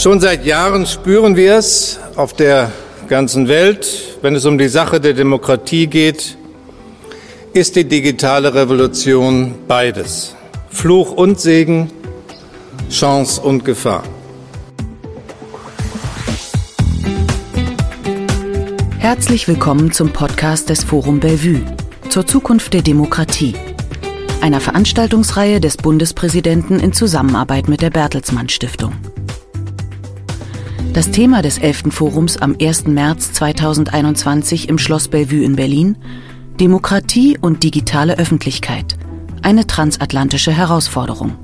Schon seit Jahren spüren wir es auf der ganzen Welt, wenn es um die Sache der Demokratie geht, ist die digitale Revolution beides. Fluch und Segen, Chance und Gefahr. Herzlich willkommen zum Podcast des Forum Bellevue zur Zukunft der Demokratie, einer Veranstaltungsreihe des Bundespräsidenten in Zusammenarbeit mit der Bertelsmann Stiftung. Das Thema des 11. Forums am 1. März 2021 im Schloss Bellevue in Berlin Demokratie und digitale Öffentlichkeit. Eine transatlantische Herausforderung.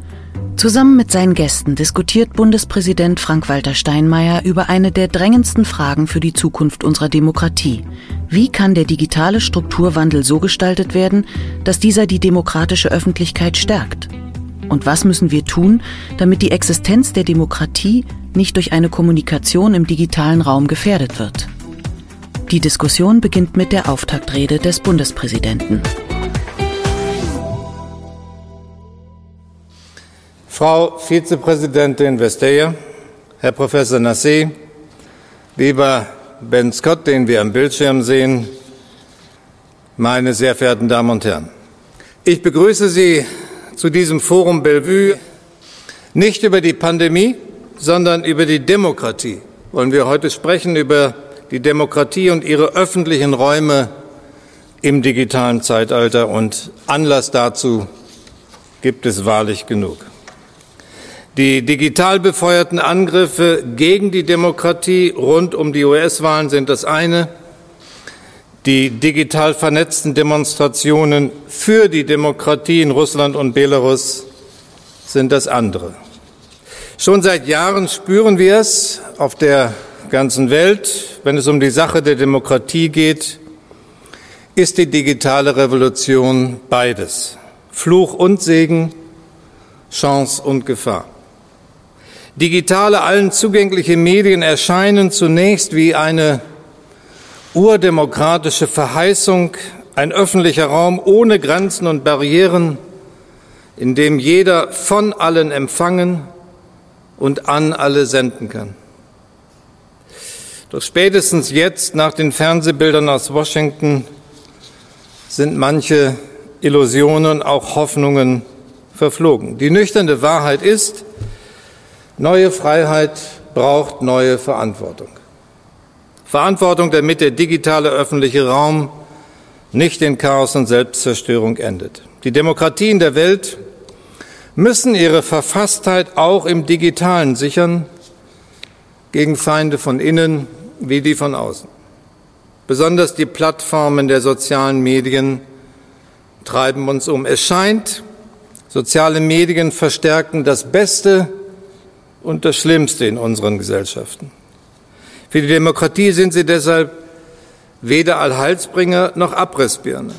Zusammen mit seinen Gästen diskutiert Bundespräsident Frank-Walter Steinmeier über eine der drängendsten Fragen für die Zukunft unserer Demokratie. Wie kann der digitale Strukturwandel so gestaltet werden, dass dieser die demokratische Öffentlichkeit stärkt? Und was müssen wir tun, damit die Existenz der Demokratie nicht durch eine Kommunikation im digitalen Raum gefährdet wird. Die Diskussion beginnt mit der Auftaktrede des Bundespräsidenten. Frau Vizepräsidentin Vestager, Herr Professor Nassé, lieber Ben Scott, den wir am Bildschirm sehen, meine sehr verehrten Damen und Herren. Ich begrüße Sie zu diesem Forum Bellevue nicht über die Pandemie, sondern über die Demokratie wollen wir heute sprechen, über die Demokratie und ihre öffentlichen Räume im digitalen Zeitalter. Und Anlass dazu gibt es wahrlich genug. Die digital befeuerten Angriffe gegen die Demokratie rund um die US-Wahlen sind das eine. Die digital vernetzten Demonstrationen für die Demokratie in Russland und Belarus sind das andere. Schon seit Jahren spüren wir es auf der ganzen Welt, wenn es um die Sache der Demokratie geht, ist die digitale Revolution beides. Fluch und Segen, Chance und Gefahr. Digitale, allen zugängliche Medien erscheinen zunächst wie eine urdemokratische Verheißung, ein öffentlicher Raum ohne Grenzen und Barrieren, in dem jeder von allen empfangen, und an alle senden kann. Doch spätestens jetzt, nach den Fernsehbildern aus Washington, sind manche Illusionen, auch Hoffnungen verflogen. Die nüchterne Wahrheit ist, neue Freiheit braucht neue Verantwortung. Verantwortung, damit der digitale öffentliche Raum nicht in Chaos und Selbstzerstörung endet. Die Demokratien der Welt müssen ihre Verfasstheit auch im digitalen sichern gegen Feinde von innen wie die von außen. Besonders die Plattformen der sozialen Medien treiben uns um. Es scheint, soziale Medien verstärken das Beste und das Schlimmste in unseren Gesellschaften. Für die Demokratie sind sie deshalb weder Allheilsbringer noch Abrissbirne.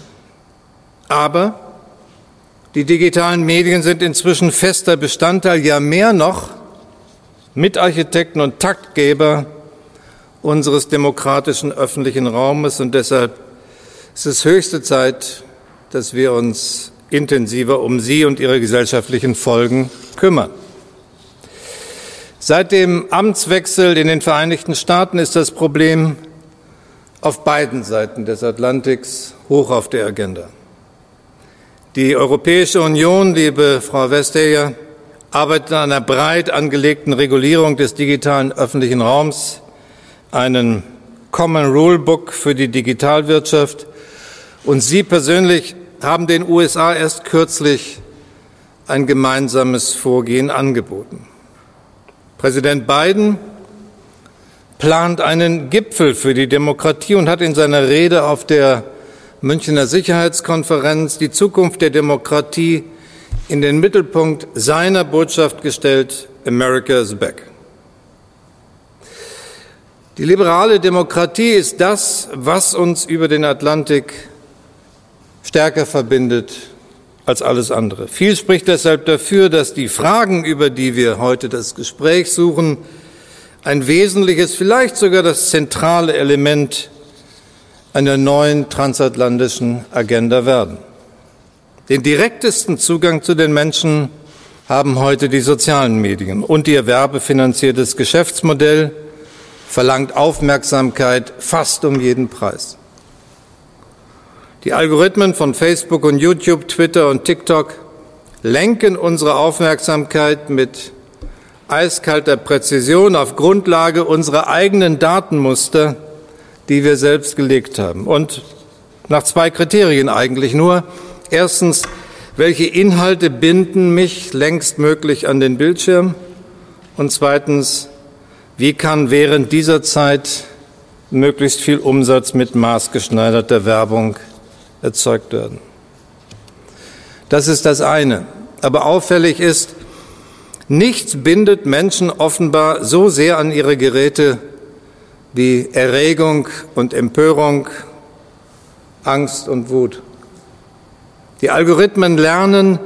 Aber die digitalen Medien sind inzwischen fester Bestandteil, ja mehr noch, Mitarchitekten und Taktgeber unseres demokratischen öffentlichen Raumes. Und deshalb ist es höchste Zeit, dass wir uns intensiver um sie und ihre gesellschaftlichen Folgen kümmern. Seit dem Amtswechsel in den Vereinigten Staaten ist das Problem auf beiden Seiten des Atlantiks hoch auf der Agenda. Die Europäische Union, liebe Frau Vestager, arbeitet an einer breit angelegten Regulierung des digitalen öffentlichen Raums, einen Common Rule Book für die Digitalwirtschaft. Und Sie persönlich haben den USA erst kürzlich ein gemeinsames Vorgehen angeboten. Präsident Biden plant einen Gipfel für die Demokratie und hat in seiner Rede auf der Münchner Sicherheitskonferenz die Zukunft der Demokratie in den Mittelpunkt seiner Botschaft gestellt, America is back. Die liberale Demokratie ist das, was uns über den Atlantik stärker verbindet als alles andere. Viel spricht deshalb dafür, dass die Fragen, über die wir heute das Gespräch suchen, ein wesentliches, vielleicht sogar das zentrale Element einer neuen transatlantischen Agenda werden. Den direktesten Zugang zu den Menschen haben heute die sozialen Medien und ihr werbefinanziertes Geschäftsmodell verlangt Aufmerksamkeit fast um jeden Preis. Die Algorithmen von Facebook und YouTube, Twitter und TikTok lenken unsere Aufmerksamkeit mit eiskalter Präzision auf Grundlage unserer eigenen Datenmuster, die wir selbst gelegt haben. Und nach zwei Kriterien eigentlich nur. Erstens, welche Inhalte binden mich längst möglich an den Bildschirm? Und zweitens, wie kann während dieser Zeit möglichst viel Umsatz mit maßgeschneiderter Werbung erzeugt werden. Das ist das eine. Aber auffällig ist, nichts bindet Menschen offenbar so sehr an ihre Geräte wie Erregung und Empörung, Angst und Wut. Die Algorithmen lernen,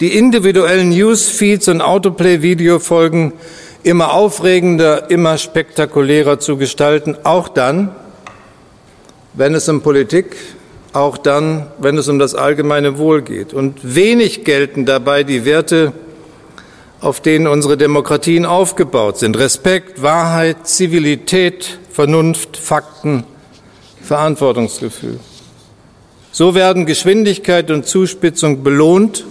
die individuellen Newsfeeds und Autoplay-Videofolgen immer aufregender, immer spektakulärer zu gestalten, auch dann, wenn es um Politik, auch dann, wenn es um das allgemeine Wohl geht. Und wenig gelten dabei die Werte, auf denen unsere Demokratien aufgebaut sind. Respekt, Wahrheit, Zivilität, Vernunft, Fakten, Verantwortungsgefühl. So werden Geschwindigkeit und Zuspitzung belohnt,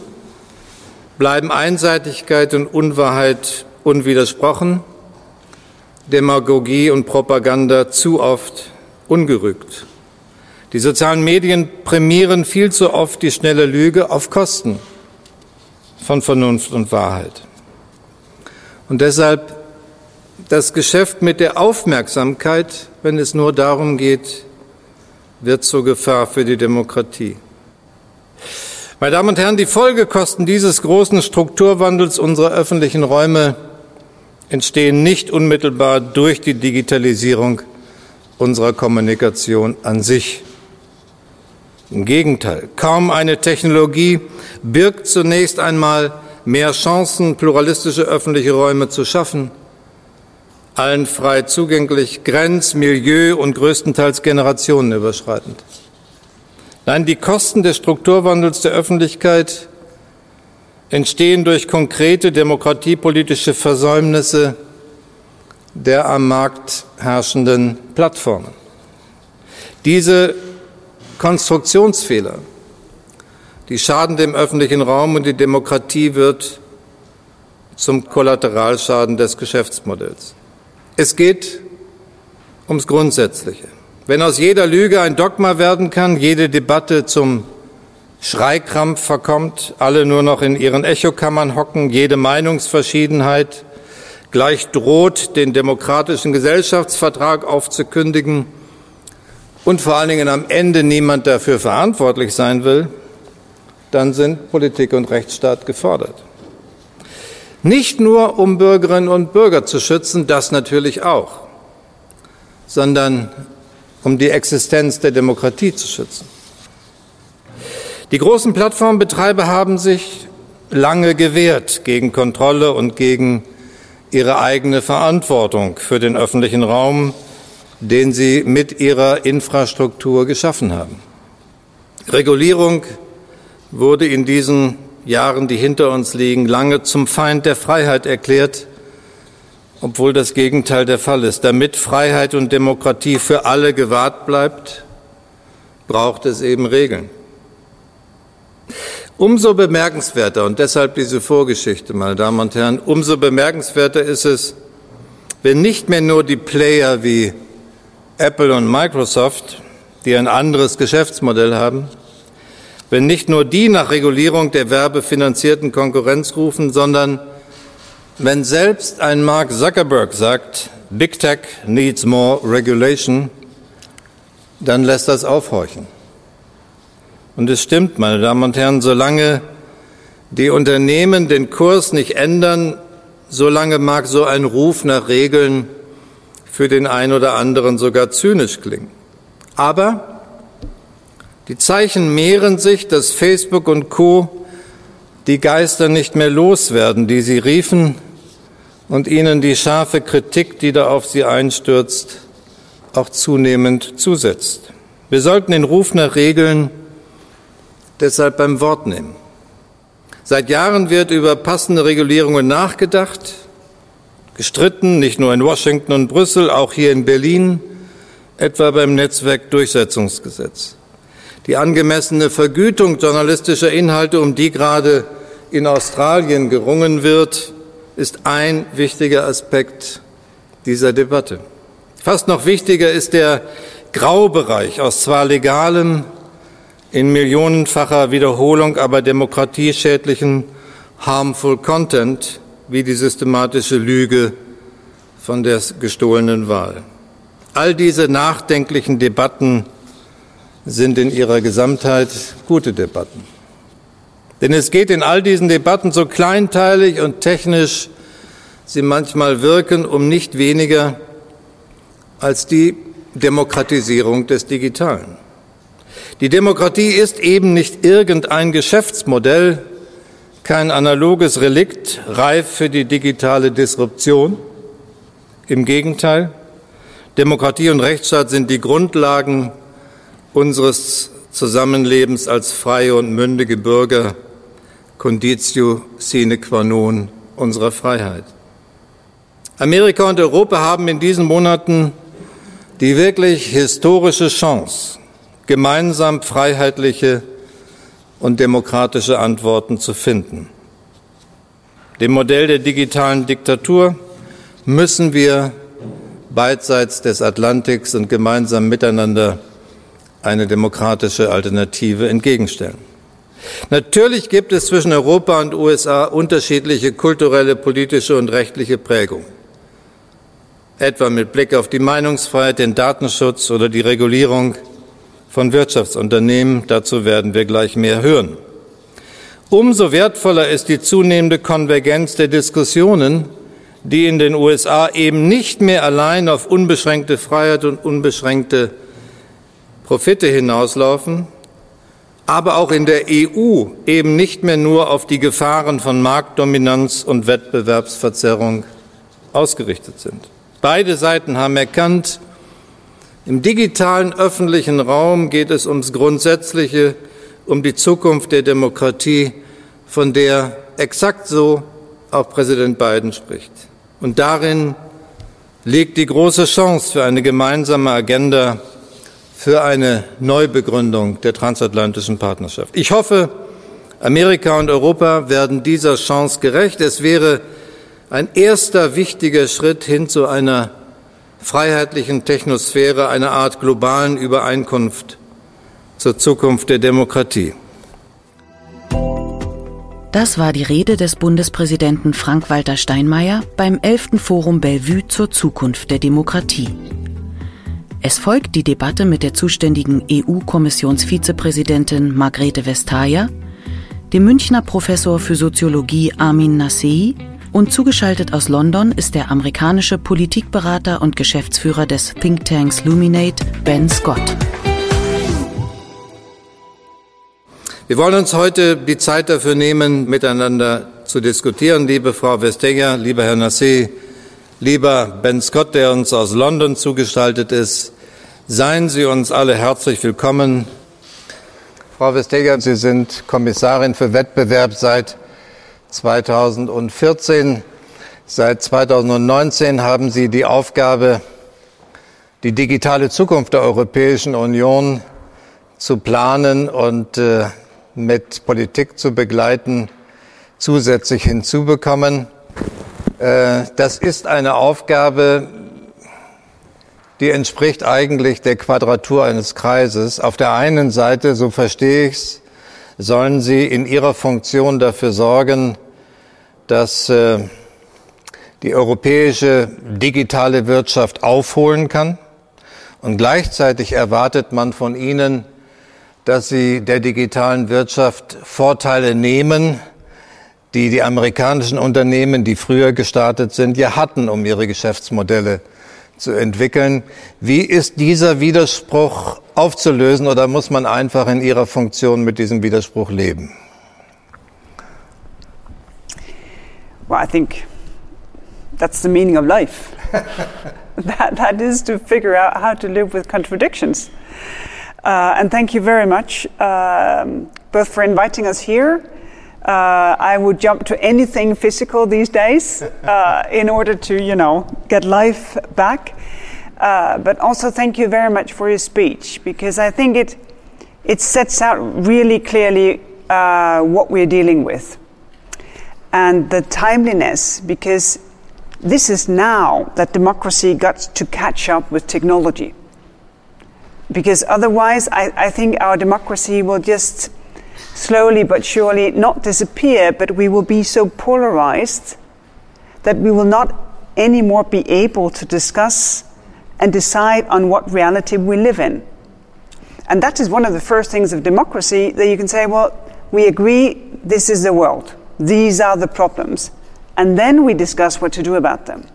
bleiben Einseitigkeit und Unwahrheit unwidersprochen, Demagogie und Propaganda zu oft ungerügt. Die sozialen Medien prämieren viel zu oft die schnelle Lüge auf Kosten von Vernunft und Wahrheit. Und deshalb das Geschäft mit der Aufmerksamkeit, wenn es nur darum geht, wird zur Gefahr für die Demokratie. Meine Damen und Herren, die Folgekosten dieses großen Strukturwandels unserer öffentlichen Räume entstehen nicht unmittelbar durch die Digitalisierung unserer Kommunikation an sich. Im Gegenteil, kaum eine Technologie birgt zunächst einmal mehr Chancen, pluralistische öffentliche Räume zu schaffen, allen frei zugänglich, grenz-, milieu- und größtenteils generationenüberschreitend. Nein, die Kosten des Strukturwandels der Öffentlichkeit entstehen durch konkrete demokratiepolitische Versäumnisse der am Markt herrschenden Plattformen. Diese Konstruktionsfehler, die schaden dem öffentlichen Raum und die Demokratie wird zum Kollateralschaden des Geschäftsmodells. Es geht ums Grundsätzliche. Wenn aus jeder Lüge ein Dogma werden kann, jede Debatte zum Schreikrampf verkommt, alle nur noch in ihren Echokammern hocken, jede Meinungsverschiedenheit gleich droht, den demokratischen Gesellschaftsvertrag aufzukündigen, und vor allen Dingen am Ende niemand dafür verantwortlich sein will, dann sind Politik und Rechtsstaat gefordert. Nicht nur, um Bürgerinnen und Bürger zu schützen, das natürlich auch, sondern um die Existenz der Demokratie zu schützen. Die großen Plattformbetreiber haben sich lange gewehrt gegen Kontrolle und gegen ihre eigene Verantwortung für den öffentlichen Raum, den sie mit ihrer Infrastruktur geschaffen haben. Regulierung wurde in diesen Jahren, die hinter uns liegen, lange zum Feind der Freiheit erklärt, obwohl das Gegenteil der Fall ist. Damit Freiheit und Demokratie für alle gewahrt bleibt, braucht es eben Regeln. Umso bemerkenswerter, und deshalb diese Vorgeschichte, meine Damen und Herren, umso bemerkenswerter ist es, wenn nicht mehr nur die Player wie Apple und Microsoft, die ein anderes Geschäftsmodell haben, wenn nicht nur die nach Regulierung der werbefinanzierten Konkurrenz rufen, sondern wenn selbst ein Mark Zuckerberg sagt, Big Tech needs more regulation, dann lässt das aufhorchen. Und es stimmt, meine Damen und Herren, solange die Unternehmen den Kurs nicht ändern, solange mag so ein Ruf nach Regeln für den einen oder anderen sogar zynisch klingen. Aber die Zeichen mehren sich, dass Facebook und Co. die Geister nicht mehr loswerden, die sie riefen, und ihnen die scharfe Kritik, die da auf sie einstürzt, auch zunehmend zusetzt. Wir sollten den Ruf nach Regeln deshalb beim Wort nehmen. Seit Jahren wird über passende Regulierungen nachgedacht, gestritten, nicht nur in Washington und Brüssel, auch hier in Berlin, etwa beim Netzwerkdurchsetzungsgesetz. Die angemessene Vergütung journalistischer Inhalte, um die gerade in Australien gerungen wird, ist ein wichtiger Aspekt dieser Debatte. Fast noch wichtiger ist der Graubereich aus zwar legalem, in millionenfacher Wiederholung aber demokratieschädlichen harmful Content wie die systematische Lüge von der gestohlenen Wahl. All diese nachdenklichen Debatten sind in ihrer Gesamtheit gute Debatten. Denn es geht in all diesen Debatten, so kleinteilig und technisch sie manchmal wirken, um nicht weniger als die Demokratisierung des Digitalen. Die Demokratie ist eben nicht irgendein Geschäftsmodell, kein analoges Relikt, reif für die digitale Disruption. Im Gegenteil, Demokratie und Rechtsstaat sind die Grundlagen unseres Zusammenlebens als freie und mündige Bürger, Conditio sine qua non unserer Freiheit. Amerika und Europa haben in diesen Monaten die wirklich historische Chance, gemeinsam freiheitliche und demokratische Antworten zu finden. Dem Modell der digitalen Diktatur müssen wir beidseits des Atlantiks und gemeinsam miteinander eine demokratische Alternative entgegenstellen. Natürlich gibt es zwischen Europa und USA unterschiedliche kulturelle, politische und rechtliche Prägungen, etwa mit Blick auf die Meinungsfreiheit, den Datenschutz oder die Regulierung von Wirtschaftsunternehmen. Dazu werden wir gleich mehr hören. Umso wertvoller ist die zunehmende Konvergenz der Diskussionen, die in den USA eben nicht mehr allein auf unbeschränkte Freiheit und unbeschränkte Profite hinauslaufen, aber auch in der EU eben nicht mehr nur auf die Gefahren von Marktdominanz und Wettbewerbsverzerrung ausgerichtet sind. Beide Seiten haben erkannt, im digitalen öffentlichen Raum geht es ums Grundsätzliche, um die Zukunft der Demokratie, von der exakt so auch Präsident Biden spricht. Und darin liegt die große Chance für eine gemeinsame Agenda für eine Neubegründung der transatlantischen Partnerschaft. Ich hoffe, Amerika und Europa werden dieser Chance gerecht. Es wäre ein erster wichtiger Schritt hin zu einer freiheitlichen Technosphäre, einer Art globalen Übereinkunft zur Zukunft der Demokratie. Das war die Rede des Bundespräsidenten Frank-Walter Steinmeier beim 11. Forum Bellevue zur Zukunft der Demokratie. Es folgt die Debatte mit der zuständigen EU-Kommissionsvizepräsidentin Margrethe Vestager, dem Münchner Professor für Soziologie Armin Nassei und zugeschaltet aus London ist der amerikanische Politikberater und Geschäftsführer des Thinktanks Luminate, Ben Scott. Wir wollen uns heute die Zeit dafür nehmen, miteinander zu diskutieren. Liebe Frau Vestager, lieber Herr Nassé, lieber Ben Scott, der uns aus London zugeschaltet ist, seien Sie uns alle herzlich willkommen. Frau Vestager, Sie sind Kommissarin für Wettbewerb seit 2014. Seit 2019 haben Sie die Aufgabe, die digitale Zukunft der Europäischen Union zu planen und äh, mit Politik zu begleiten, zusätzlich hinzubekommen. Äh, das ist eine Aufgabe, die entspricht eigentlich der Quadratur eines Kreises. Auf der einen Seite, so verstehe ich es, sollen Sie in Ihrer Funktion dafür sorgen, dass äh, die europäische digitale Wirtschaft aufholen kann. Und gleichzeitig erwartet man von ihnen, dass sie der digitalen Wirtschaft Vorteile nehmen, die die amerikanischen Unternehmen, die früher gestartet sind, ja hatten, um ihre Geschäftsmodelle zu entwickeln. Wie ist dieser Widerspruch aufzulösen oder muss man einfach in ihrer Funktion mit diesem Widerspruch leben? Well, I think that's the meaning of life. that, that is to figure out how to live with contradictions. Uh, and thank you very much, um, both for inviting us here Uh, I would jump to anything physical these days uh, in order to, you know, get life back. Uh, but also, thank you very much for your speech because I think it it sets out really clearly uh, what we're dealing with and the timeliness because this is now that democracy got to catch up with technology. Because otherwise, I, I think our democracy will just slowly but surely not disappear, but we will be so polarized that we will not anymore be able to discuss and decide on what reality we live in. And that is one of the first things of democracy that you can say, well, we agree this is the world, these are the problems, and then we discuss what to do about them.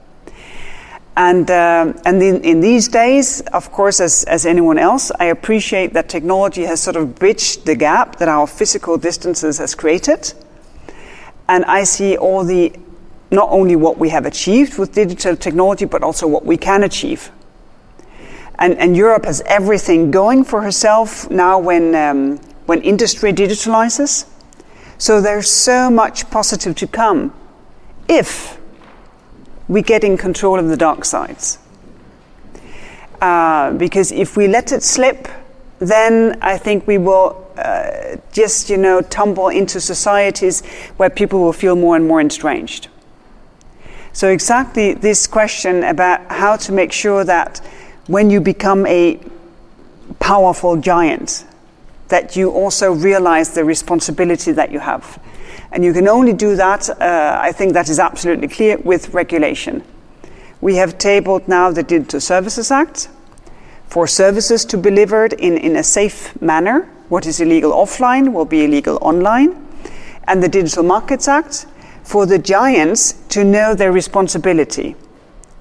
And, uh, and in, in, these days, of course, as, as anyone else, I appreciate that technology has sort of bridged the gap that our physical distances has created. And I see all the, not only what we have achieved with digital technology, but also what we can achieve. And, and Europe has everything going for herself now when, um, when industry digitalizes. So there's so much positive to come if we get in control of the dark sides. Uh, because if we let it slip, then I think we will uh, just, you know, tumble into societies where people will feel more and more estranged. So, exactly this question about how to make sure that when you become a powerful giant, that you also realize the responsibility that you have and you can only do that, uh, I think that is absolutely clear, with regulation. We have tabled now the Digital Services Act for services to be delivered in, in a safe manner. What is illegal offline will be illegal online. And the Digital Markets Act for the giants to know their responsibility.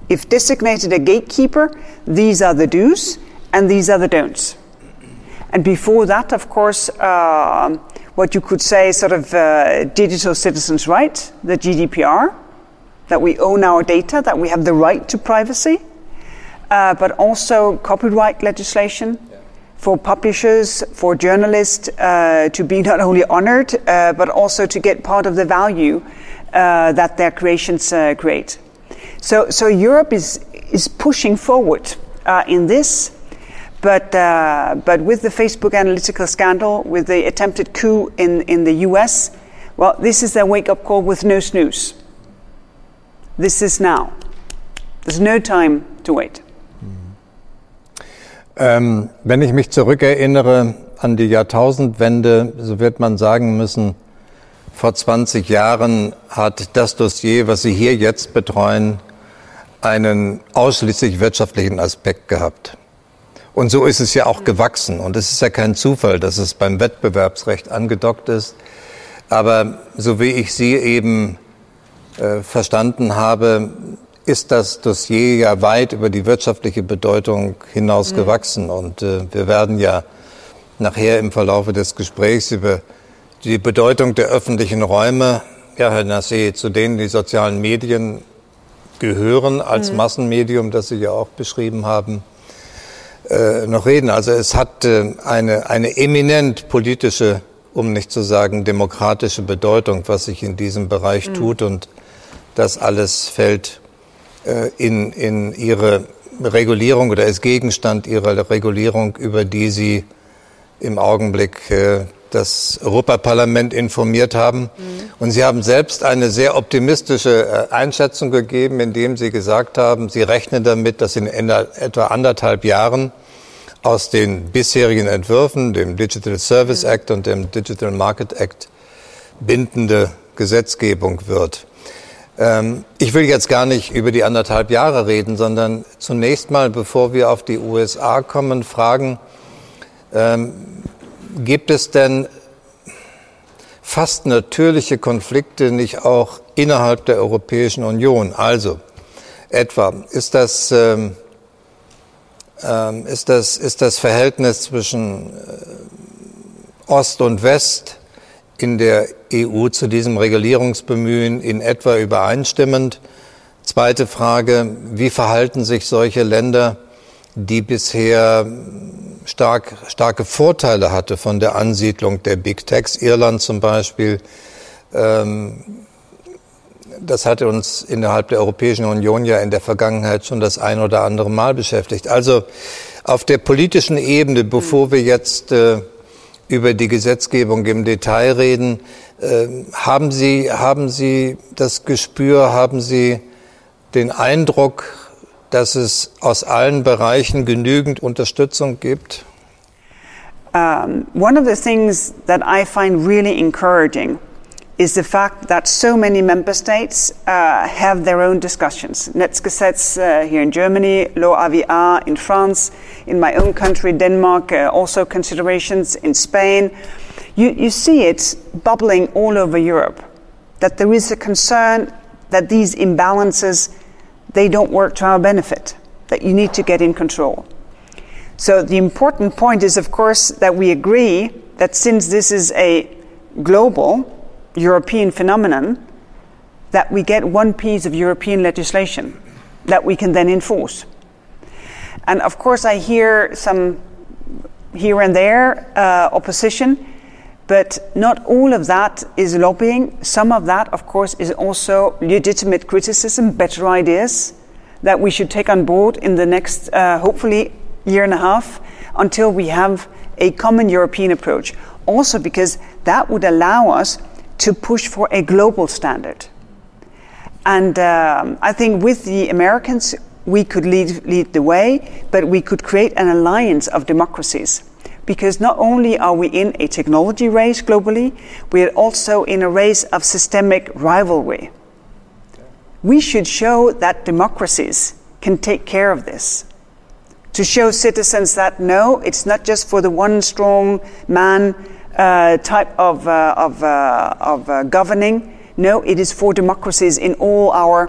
If designated a gatekeeper, these are the do's and these are the don'ts. And before that, of course, uh, what you could say sort of uh, digital citizens' rights, the GDPR, that we own our data, that we have the right to privacy, uh, but also copyright legislation yeah. for publishers, for journalists uh, to be not only honored, uh, but also to get part of the value uh, that their creations uh, create. So, so Europe is, is pushing forward in this. But, uh, but with the Facebook analytical scandal, with the attempted coup in, in the US, well, this is their wake up call with no snooze. This is now. There's no time to wait. Ähm, wenn ich mich zurückerinnere an die Jahrtausendwende, so wird man sagen müssen, vor 20 Jahren hat das Dossier, was Sie hier jetzt betreuen, einen ausschließlich wirtschaftlichen Aspekt gehabt. Und so ist es ja auch gewachsen. Und es ist ja kein Zufall, dass es beim Wettbewerbsrecht angedockt ist. Aber so wie ich Sie eben äh, verstanden habe, ist das Dossier ja weit über die wirtschaftliche Bedeutung hinaus mhm. gewachsen. Und äh, wir werden ja nachher im Verlaufe des Gesprächs über die Bedeutung der öffentlichen Räume, ja, Herr Nassé, zu denen die sozialen Medien gehören als mhm. Massenmedium, das Sie ja auch beschrieben haben, äh, noch reden. Also es hat äh, eine, eine eminent politische, um nicht zu sagen demokratische Bedeutung, was sich in diesem Bereich mhm. tut. Und das alles fällt äh, in, in ihre Regulierung oder ist Gegenstand ihrer Regulierung, über die Sie im Augenblick das Europaparlament informiert haben. Mhm. Und Sie haben selbst eine sehr optimistische äh, Einschätzung gegeben, indem Sie gesagt haben, Sie rechnen damit, dass in etwa anderthalb Jahren aus den bisherigen Entwürfen, dem Digital Service mhm. Act und dem Digital Market Act, bindende Gesetzgebung wird. Ähm, ich will jetzt gar nicht über die anderthalb Jahre reden, sondern zunächst mal, bevor wir auf die USA kommen, fragen, ähm, gibt es denn fast natürliche Konflikte nicht auch innerhalb der Europäischen Union? Also etwa ist das, ähm, ähm, ist das, ist das Verhältnis zwischen äh, Ost und West in der EU zu diesem Regulierungsbemühen in etwa übereinstimmend? Zweite Frage, wie verhalten sich solche Länder, die bisher stark, starke Vorteile hatte von der Ansiedlung der Big Techs, Irland zum Beispiel, Ähm, das hatte uns innerhalb der Europäischen Union ja in der Vergangenheit schon das ein oder andere Mal beschäftigt. Also auf der politischen Ebene, bevor wir jetzt äh, über die Gesetzgebung im Detail reden, äh, haben Sie, haben Sie das Gespür, haben Sie den Eindruck, dass es aus allen Bereichen genügend Unterstützung gibt? Um, one of the things that I find really encouraging is the fact that so many member states uh, have their own discussions. Netzgesetz uh, here in Germany, Law AVA in France, in my own country, Denmark, uh, also considerations in Spain. You, you see it bubbling all over Europe, that there is a concern that these imbalances, they don't work to our benefit, that you need to get in control. So the important point is, of course, that we agree that since this is a global European phenomenon, that we get one piece of European legislation that we can then enforce. And of course, I hear some here and there uh, opposition, but not all of that is lobbying. Some of that, of course, is also legitimate criticism, better ideas that we should take on board in the next, uh, hopefully, year and a half until we have a common European approach. Also, because that would allow us to push for a global standard. And um, I think with the Americans, we could lead, lead the way, but we could create an alliance of democracies. Because not only are we in a technology race globally, we are also in a race of systemic rivalry. We should show that democracies can take care of this. To show citizens that no, it's not just for the one strong man uh, type of, uh, of, uh, of uh, governing. No, it is for democracies in all our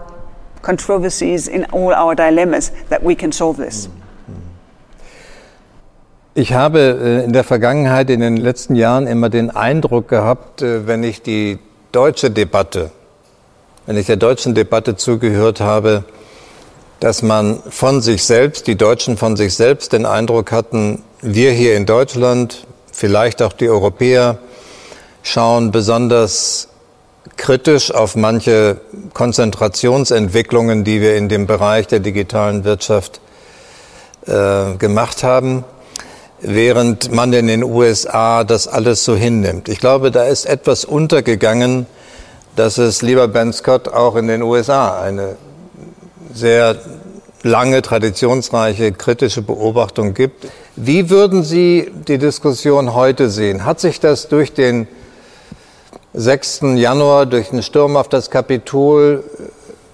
controversies, in all our dilemmas, that we can solve this. Ich habe äh, in der Vergangenheit, in den letzten Jahren immer den Eindruck gehabt, äh, wenn ich die deutsche Debatte, wenn ich der deutschen Debatte zugehört habe, dass man von sich selbst, die Deutschen von sich selbst den Eindruck hatten, wir hier in Deutschland, vielleicht auch die Europäer, schauen besonders kritisch auf manche Konzentrationsentwicklungen, die wir in dem Bereich der digitalen Wirtschaft äh, gemacht haben, während man in den USA das alles so hinnimmt. Ich glaube, da ist etwas untergegangen, dass es, lieber Ben Scott, auch in den USA eine sehr lange, traditionsreiche, kritische Beobachtung gibt. Wie würden Sie die Diskussion heute sehen? Hat sich das durch den 6. Januar, durch den Sturm auf das Kapitol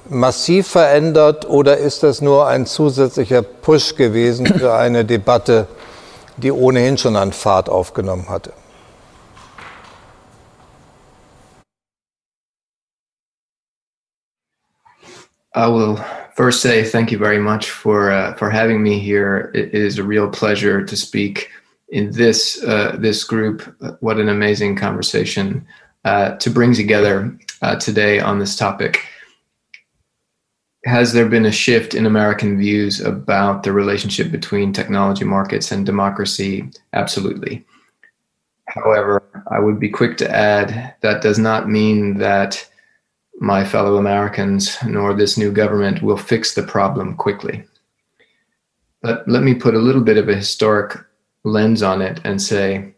massiv verändert oder ist das nur ein zusätzlicher Push gewesen für eine Debatte, die ohnehin schon an Fahrt aufgenommen hatte? I will first say thank you very much for uh, for having me here. It is a real pleasure to speak in this uh, this group. What an amazing conversation uh, to bring together uh, today on this topic. Has there been a shift in American views about the relationship between technology markets and democracy? Absolutely. However, I would be quick to add that does not mean that my fellow Americans nor this new government will fix the problem quickly. But let me put a little bit of a historic lens on it and say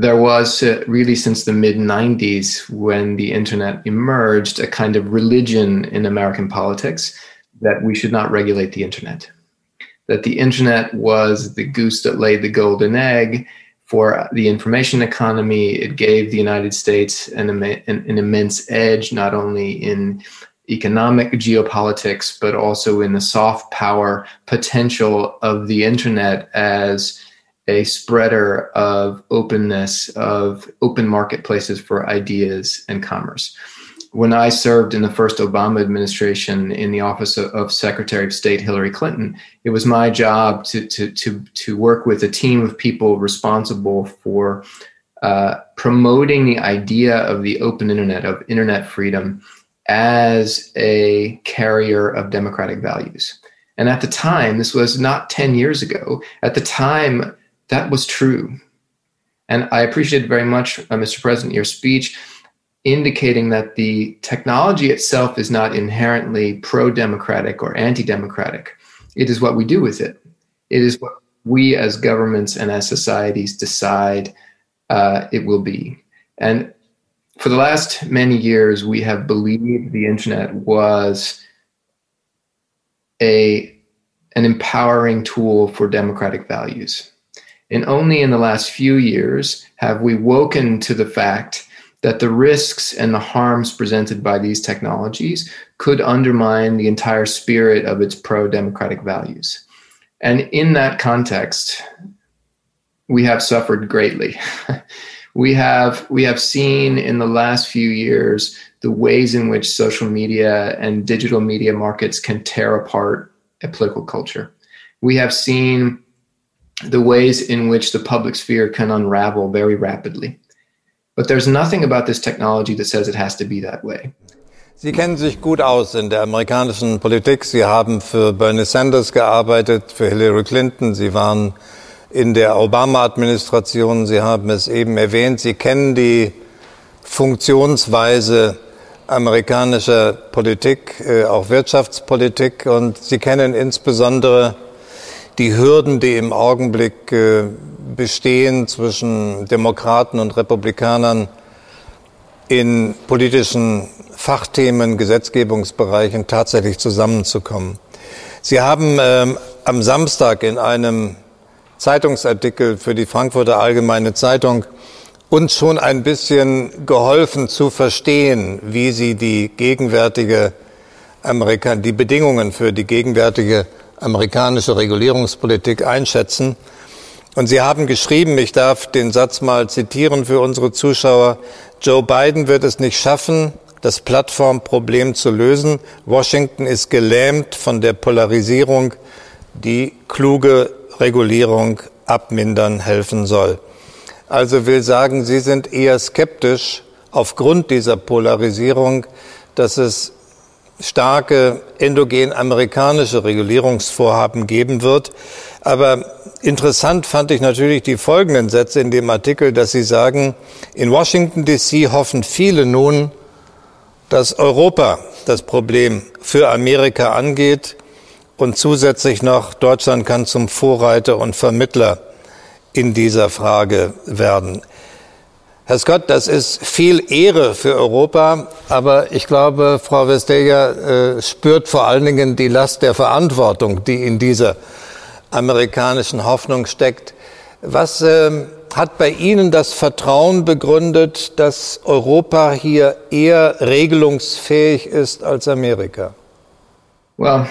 there was uh, really since the mid 90s when the internet emerged a kind of religion in American politics that we should not regulate the internet. That the internet was the goose that laid the golden egg, for the information economy. It gave the United States an, an, an, immense edge, not only in economic geopolitics, but also in the soft power potential of the internet as a spreader of openness, of open marketplaces for ideas and commerce when I served in the first Obama administration in the office of, Secretary of State Hillary Clinton, it was my job to, to, to, to work with a team of people responsible for uh, promoting the idea of the open internet, of internet freedom, as a carrier of democratic values. And at the time, this was not 10 years ago, at the time, that was true. And I appreciate very much, uh, Mr. President, your speech indicating that the technology itself is not inherently pro democratic or anti democratic. It is what we do with it. It is what we as governments and as societies decide uh, it will be. And for the last many years, we have believed the internet was a an empowering tool for democratic values. And only in the last few years have we woken to the fact that the risks and the harms presented by these technologies could undermine the entire spirit of its pro democratic values. And in that context, we have suffered greatly. we have we have seen in the last few years the ways in which social media and digital media markets can tear apart a political culture. We have seen the ways in which the public sphere can unravel very rapidly. But there's nothing about this technology that says it has to be that way. Sie kennen sich gut aus in der amerikanischen Politik. Sie haben für Bernie Sanders gearbeitet, für Hillary Clinton. Sie waren in der Obama-Administration. Sie haben es eben erwähnt. Sie kennen die Funktionsweise amerikanischer Politik, äh, auch Wirtschaftspolitik. Und Sie kennen insbesondere die Hürden, die im Augenblick äh, bestehen zwischen Demokraten und Republikanern in politischen Fachthemen, Gesetzgebungsbereichen tatsächlich zusammenzukommen. Sie haben ähm, am Samstag in einem Zeitungsartikel für die Frankfurter Allgemeine Zeitung uns schon ein bisschen geholfen zu verstehen, wie Sie die gegenwärtige Amerika die Bedingungen für die gegenwärtige amerikanische Regulierungspolitik einschätzen. Und Sie haben geschrieben, ich darf den Satz mal zitieren für unsere Zuschauer, Joe Biden wird es nicht schaffen, das Plattformproblem zu lösen. Washington ist gelähmt von der Polarisierung, die kluge Regulierung abmindern helfen soll. Also will sagen, Sie sind eher skeptisch aufgrund dieser Polarisierung, dass es starke endogen amerikanische Regulierungsvorhaben geben wird. Aber interessant fand ich natürlich die folgenden Sätze in dem Artikel, dass Sie sagen, in Washington DC hoffen viele nun, dass Europa das Problem für Amerika angeht und zusätzlich noch Deutschland kann zum Vorreiter und Vermittler in dieser Frage werden. Herr Scott, das ist viel Ehre für Europa, aber ich glaube, Frau Vestager äh, spürt vor allen Dingen die Last der Verantwortung, die in dieser amerikanischen Hoffnung steckt. Was äh, hat bei Ihnen das Vertrauen begründet, dass Europa hier eher regelungsfähig ist als Amerika? Well,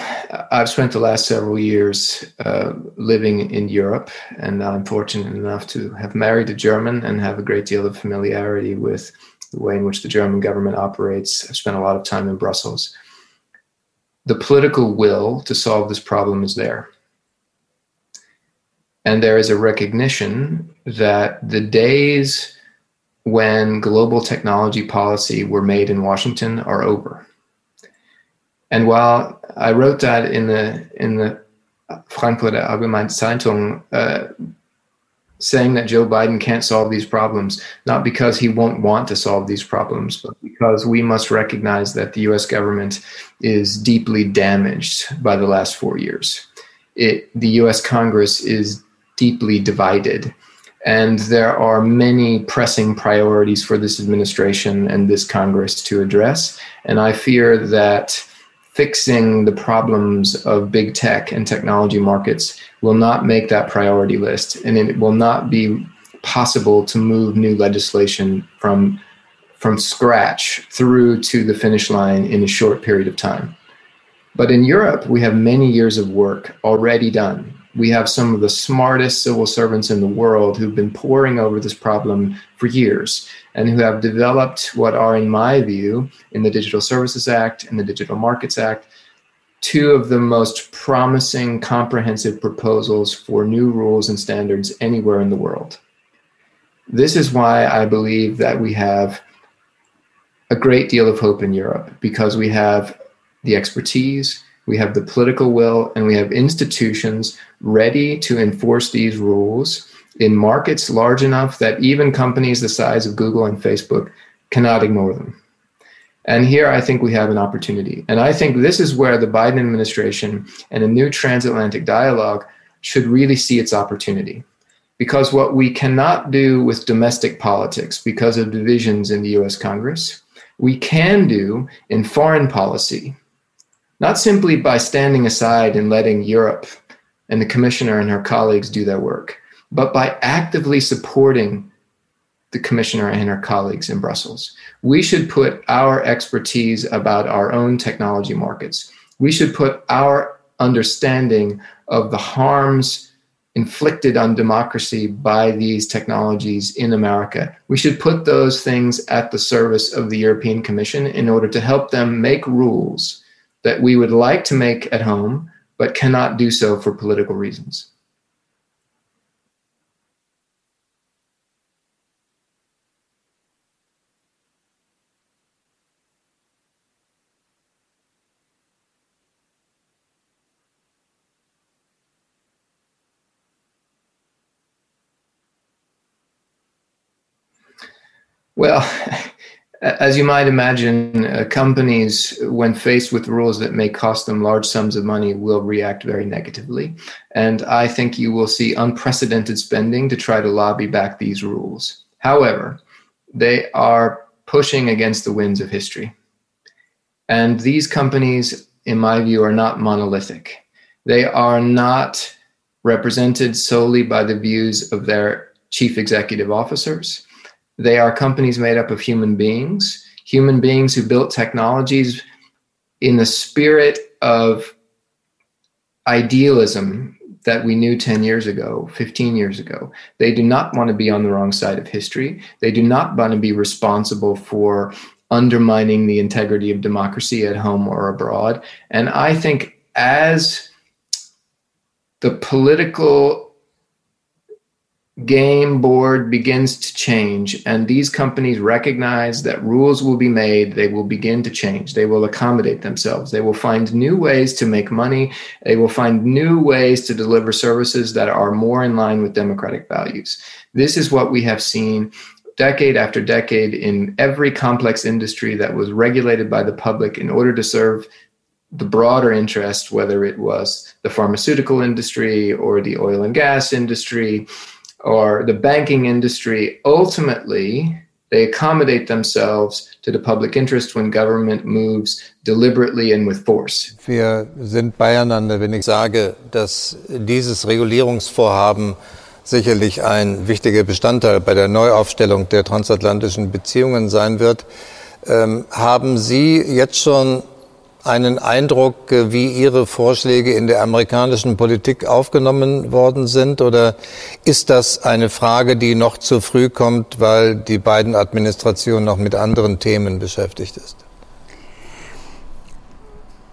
I've spent the last several years uh, living in Europe, and I'm fortunate enough to have married a German and have a great deal of familiarity with the way in which the German government operates. I've spent a lot of time in Brussels. The political will to solve this problem is there. And there is a recognition that the days when global technology policy were made in Washington are over and while I wrote that in the in the Frankfurter Allgemeine Zeitung, uh, saying that Joe Biden can't solve these problems, not because he won't want to solve these problems, but because we must recognize that the U.S. government is deeply damaged by the last four years. It, the U.S. Congress is deeply divided. And there are many pressing priorities for this administration and this Congress to address. And I fear that fixing the problems of big tech and technology markets will not make that priority list, and it will not be possible to move new legislation from from scratch through to the finish line in a short period of time. But in Europe, we have many years of work already done we have some of the smartest civil servants in the world who've been poring over this problem for years and who have developed what are, in my view, in the Digital Services Act and the Digital Markets Act, two of the most promising comprehensive proposals for new rules and standards anywhere in the world. This is why I believe that we have a great deal of hope in Europe because we have the expertise, we have the political will, and we have institutions ready to enforce these rules in markets large enough that even companies the size of Google and Facebook cannot ignore them. And here I think we have an opportunity. And I think this is where the Biden administration and a new transatlantic dialogue should really see its opportunity. Because what we cannot do with domestic politics because of divisions in the US Congress, we can do in foreign policy, not simply by standing aside and letting Europe and the commissioner and her colleagues do their work, but by actively supporting the commissioner and her colleagues in Brussels. We should put our expertise about our own technology markets. We should put our understanding of the harms inflicted on democracy by these technologies in America. We should put those things at the service of the European Commission in order to help them make rules that we would like to make at home, but cannot do so for political reasons. Well, as you might imagine, uh, companies, when faced with rules that may cost them large sums of money, will react very negatively. And I think you will see unprecedented spending to try to lobby back these rules. However, they are pushing against the winds of history. And these companies, in my view, are not monolithic. They are not represented solely by the views of their chief executive officers they are companies made up of human beings, human beings who built technologies in the spirit of idealism that we knew 10 years ago, 15 years ago. They do not want to be on the wrong side of history. They do not want to be responsible for undermining the integrity of democracy at home or abroad. And I think as the political game board begins to change and these companies recognize that rules will be made they will begin to change they will accommodate themselves they will find new ways to make money they will find new ways to deliver services that are more in line with democratic values. This is what we have seen decade after decade in every complex industry that was regulated by the public in order to serve the broader interest whether it was the pharmaceutical industry or the oil and gas industry or the banking industry, ultimately, they accommodate themselves to the public interest when government moves deliberately and with force. Wir sind beieinander, wenn ich sage, dass dieses Regulierungsvorhaben sicherlich ein wichtiger Bestandteil bei der Neuaufstellung der transatlantischen Beziehungen sein wird. Ähm, haben Sie jetzt schon einen Eindruck, äh, wie Ihre Vorschläge in der amerikanischen Politik aufgenommen worden sind? Oder ist das eine Frage, die noch zu früh kommt, weil die beiden Administrationen noch mit anderen Themen beschäftigt ist?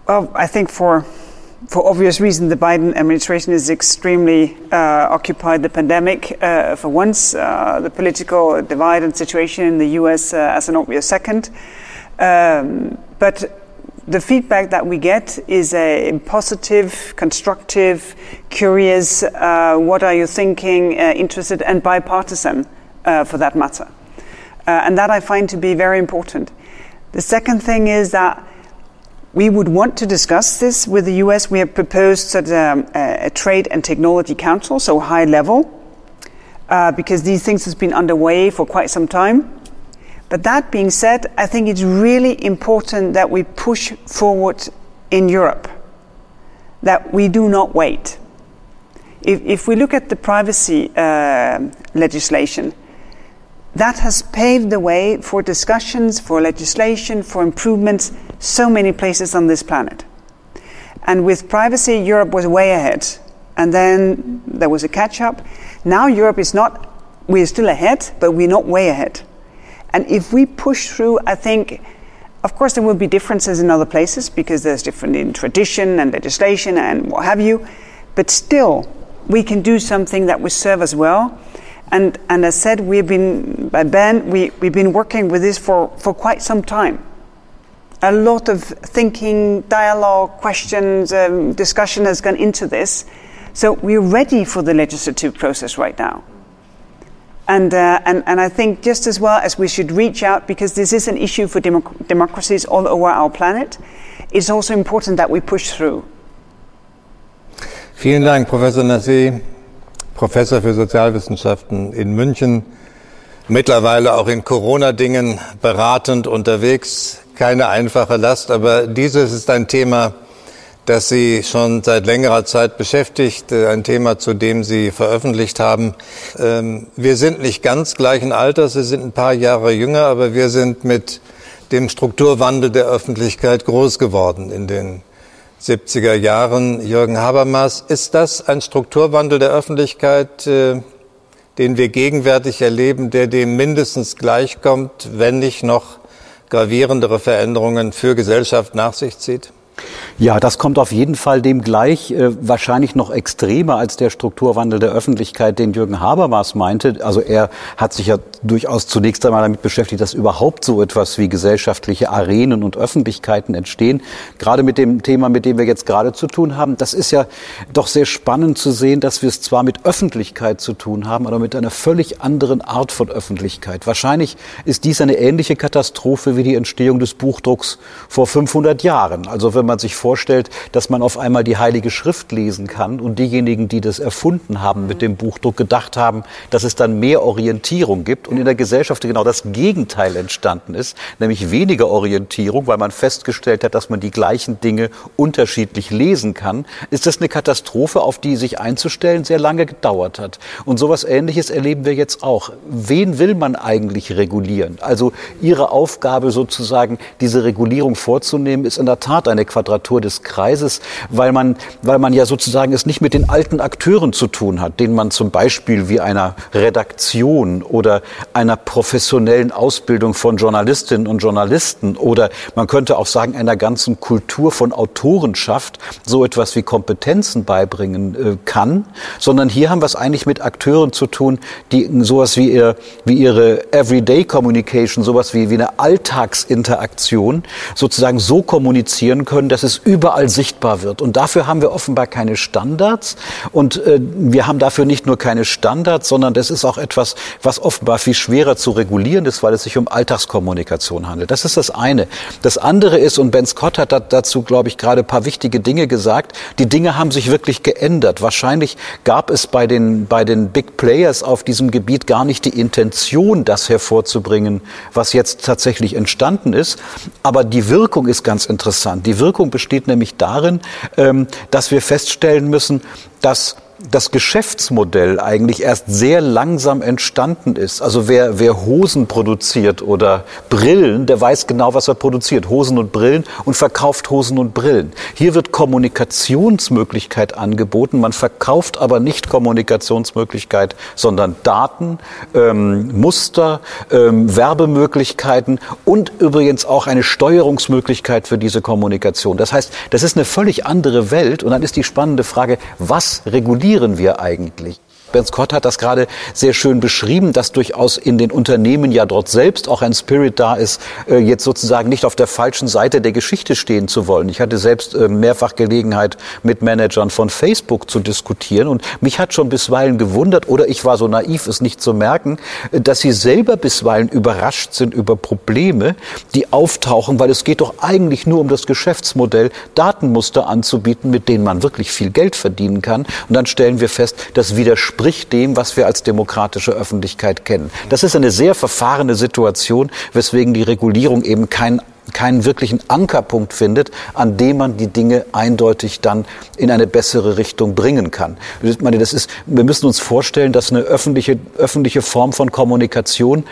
Well, I think for for obvious reasons, the Biden administration is extremely uh, occupied the pandemic uh, for once, uh, the political divide and situation in the U.S. Uh, as an obvious second. Um, but the feedback that we get is a positive, constructive, curious, uh, what are you thinking, uh, interested, and bipartisan uh, for that matter. Uh, and that I find to be very important. The second thing is that we would want to discuss this with the US. We have proposed sort of, um, a, trade and technology council, so high level, uh, because these things have been underway for quite some time. But that being said, I think it's really important that we push forward in Europe, that we do not wait. If, if we look at the privacy uh, legislation, that has paved the way for discussions, for legislation, for improvements, so many places on this planet. And with privacy, Europe was way ahead. And then there was a catch up. Now Europe is not, we're still ahead, but we're not way ahead. And if we push through, I think, of course, there will be differences in other places because there's different in tradition and legislation and what have you. But still, we can do something that will serve us well. And, and as said, we've been, by Ben, we, we've been working with this for, for quite some time. A lot of thinking, dialogue, questions, um, discussion has gone into this. So we're ready for the legislative process right now. And, uh, and, and I think just as well as we should reach out, because this is an issue for democ democracies all over our planet, it's also important that we push through. Vielen Dank, Professor Nassé, Professor für Sozialwissenschaften in München, mittlerweile auch in Corona-Dingen beratend unterwegs. Keine einfache Last, aber dieses ist ein Thema, das Sie schon seit längerer Zeit beschäftigt, äh, ein Thema, zu dem Sie veröffentlicht haben. Ähm, wir sind nicht ganz gleichen Alters, Sie sind ein paar Jahre jünger, aber wir sind mit dem Strukturwandel der Öffentlichkeit groß geworden in den 70er Jahren. Jürgen Habermas, ist das ein Strukturwandel der Öffentlichkeit, äh, den wir gegenwärtig erleben, der dem mindestens gleichkommt, wenn nicht noch gravierendere Veränderungen für Gesellschaft nach sich zieht? Ja, das kommt auf jeden Fall dem gleich, äh, wahrscheinlich noch extremer als der Strukturwandel der Öffentlichkeit, den Jürgen Habermas meinte. Also er hat sich ja durchaus zunächst einmal damit beschäftigt, dass überhaupt so etwas wie gesellschaftliche Arenen und Öffentlichkeiten entstehen. Gerade mit dem Thema, mit dem wir jetzt gerade zu tun haben, das ist ja doch sehr spannend zu sehen, dass wir es zwar mit Öffentlichkeit zu tun haben, aber mit einer völlig anderen Art von Öffentlichkeit. Wahrscheinlich ist dies eine ähnliche Katastrophe wie die Entstehung des Buchdrucks vor 500 Jahren. Also wenn man sich vorstellt, dass man auf einmal die Heilige Schrift lesen kann und diejenigen, die das erfunden haben mit dem Buchdruck, gedacht haben, dass es dann mehr Orientierung gibt und in der Gesellschaft genau das Gegenteil entstanden ist, nämlich weniger Orientierung, weil man festgestellt hat, dass man die gleichen Dinge unterschiedlich lesen kann, ist das eine Katastrophe, auf die sich einzustellen sehr lange gedauert hat. Und sowas Ähnliches erleben wir jetzt auch. Wen will man eigentlich regulieren? Also Ihre Aufgabe sozusagen, diese Regulierung vorzunehmen, ist in der Tat eine Quadratur des Kreises, weil man, weil man ja sozusagen es nicht mit den alten Akteuren zu tun hat, denen man zum Beispiel wie einer Redaktion oder einer professionellen Ausbildung von Journalistinnen und Journalisten oder man könnte auch sagen einer ganzen Kultur von Autorenschaft so etwas wie Kompetenzen beibringen äh, kann, sondern hier haben wir es eigentlich mit Akteuren zu tun, die sowas wie, ihr, wie ihre Everyday Communication, sowas wie, wie eine Alltagsinteraktion sozusagen so kommunizieren können, dass es überall sichtbar wird. Und dafür haben wir offenbar keine Standards. Und äh, wir haben dafür nicht nur keine Standards, sondern das ist auch etwas, was offenbar viel schwerer zu regulieren ist, weil es sich um Alltagskommunikation handelt. Das ist das eine. Das andere ist, und Ben Scott hat dazu, glaube ich, gerade ein paar wichtige Dinge gesagt, die Dinge haben sich wirklich geändert. Wahrscheinlich gab es bei den, bei den Big Players auf diesem Gebiet gar nicht die Intention, das hervorzubringen, was jetzt tatsächlich entstanden ist. Aber die Wirkung ist ganz interessant. Die Wirkung besteht nämlich darin, ähm, dass wir feststellen müssen, dass das Geschäftsmodell eigentlich erst sehr langsam entstanden ist. Also wer, wer Hosen produziert oder Brillen, der weiß genau, was er produziert. Hosen und Brillen und verkauft Hosen und Brillen. Hier wird Kommunikationsmöglichkeit angeboten. Man verkauft aber nicht Kommunikationsmöglichkeit, sondern Daten, ähm, Muster, ähm, Werbemöglichkeiten und übrigens auch eine Steuerungsmöglichkeit für diese Kommunikation. Das heißt, das ist eine völlig andere Welt. Und dann ist die spannende Frage, was reguliert produzieren wir eigentlich? Bernd Scott hat das gerade sehr schön beschrieben, dass durchaus in den Unternehmen ja dort selbst auch ein Spirit da ist, äh, jetzt sozusagen nicht auf der falschen Seite der Geschichte stehen zu wollen. Ich hatte selbst äh, mehrfach Gelegenheit, mit Managern von Facebook zu diskutieren und mich hat schon bisweilen gewundert oder ich war so naiv, es nicht zu merken, äh, dass sie selber bisweilen überrascht sind über Probleme, die auftauchen, weil es geht doch eigentlich nur um das Geschäftsmodell, Datenmuster anzubieten, mit denen man wirklich viel Geld verdienen kann. Und dann stellen wir fest, das widerspricht widerspricht dem, was wir als demokratische Öffentlichkeit kennen. Das ist eine sehr verfahrene Situation, weswegen die Regulierung eben keinen keinen wirklichen Ankerpunkt findet, an dem man die Dinge eindeutig dann in eine bessere Richtung bringen kann. Ich meine, das ist, wir müssen uns vorstellen, dass eine öffentliche, öffentliche Form von Kommunikation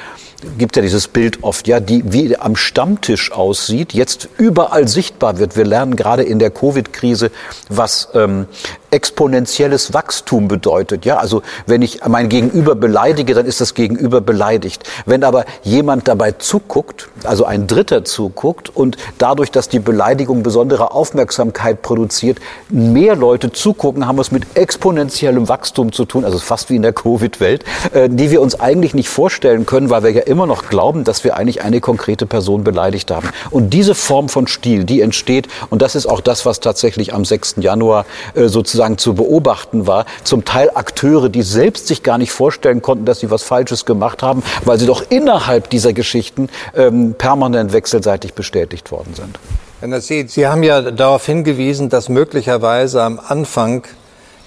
gibt ja dieses Bild oft, ja, die wie am Stammtisch aussieht, jetzt überall sichtbar wird. Wir lernen gerade in der Covid-Krise, was ähm, exponentielles Wachstum bedeutet. Ja, also wenn ich mein Gegenüber beleidige, dann ist das Gegenüber beleidigt. Wenn aber jemand dabei zuguckt, also ein Dritter zuguckt und dadurch, dass die Beleidigung besondere Aufmerksamkeit produziert, mehr Leute zugucken, haben wir es mit exponentiellem Wachstum zu tun, also fast wie in der Covid-Welt, äh, die wir uns eigentlich nicht vorstellen können, weil wir ja immer immer noch glauben, dass wir eigentlich eine konkrete Person beleidigt haben. Und diese Form von Stil, die entsteht, und das ist auch das, was tatsächlich am 6. Januar äh, sozusagen zu beobachten war, zum Teil Akteure, die selbst sich gar nicht vorstellen konnten, dass sie was Falsches gemacht haben, weil sie doch innerhalb dieser Geschichten ähm, permanent wechselseitig bestätigt worden sind. Sie, Sie haben ja darauf hingewiesen, dass möglicherweise am Anfang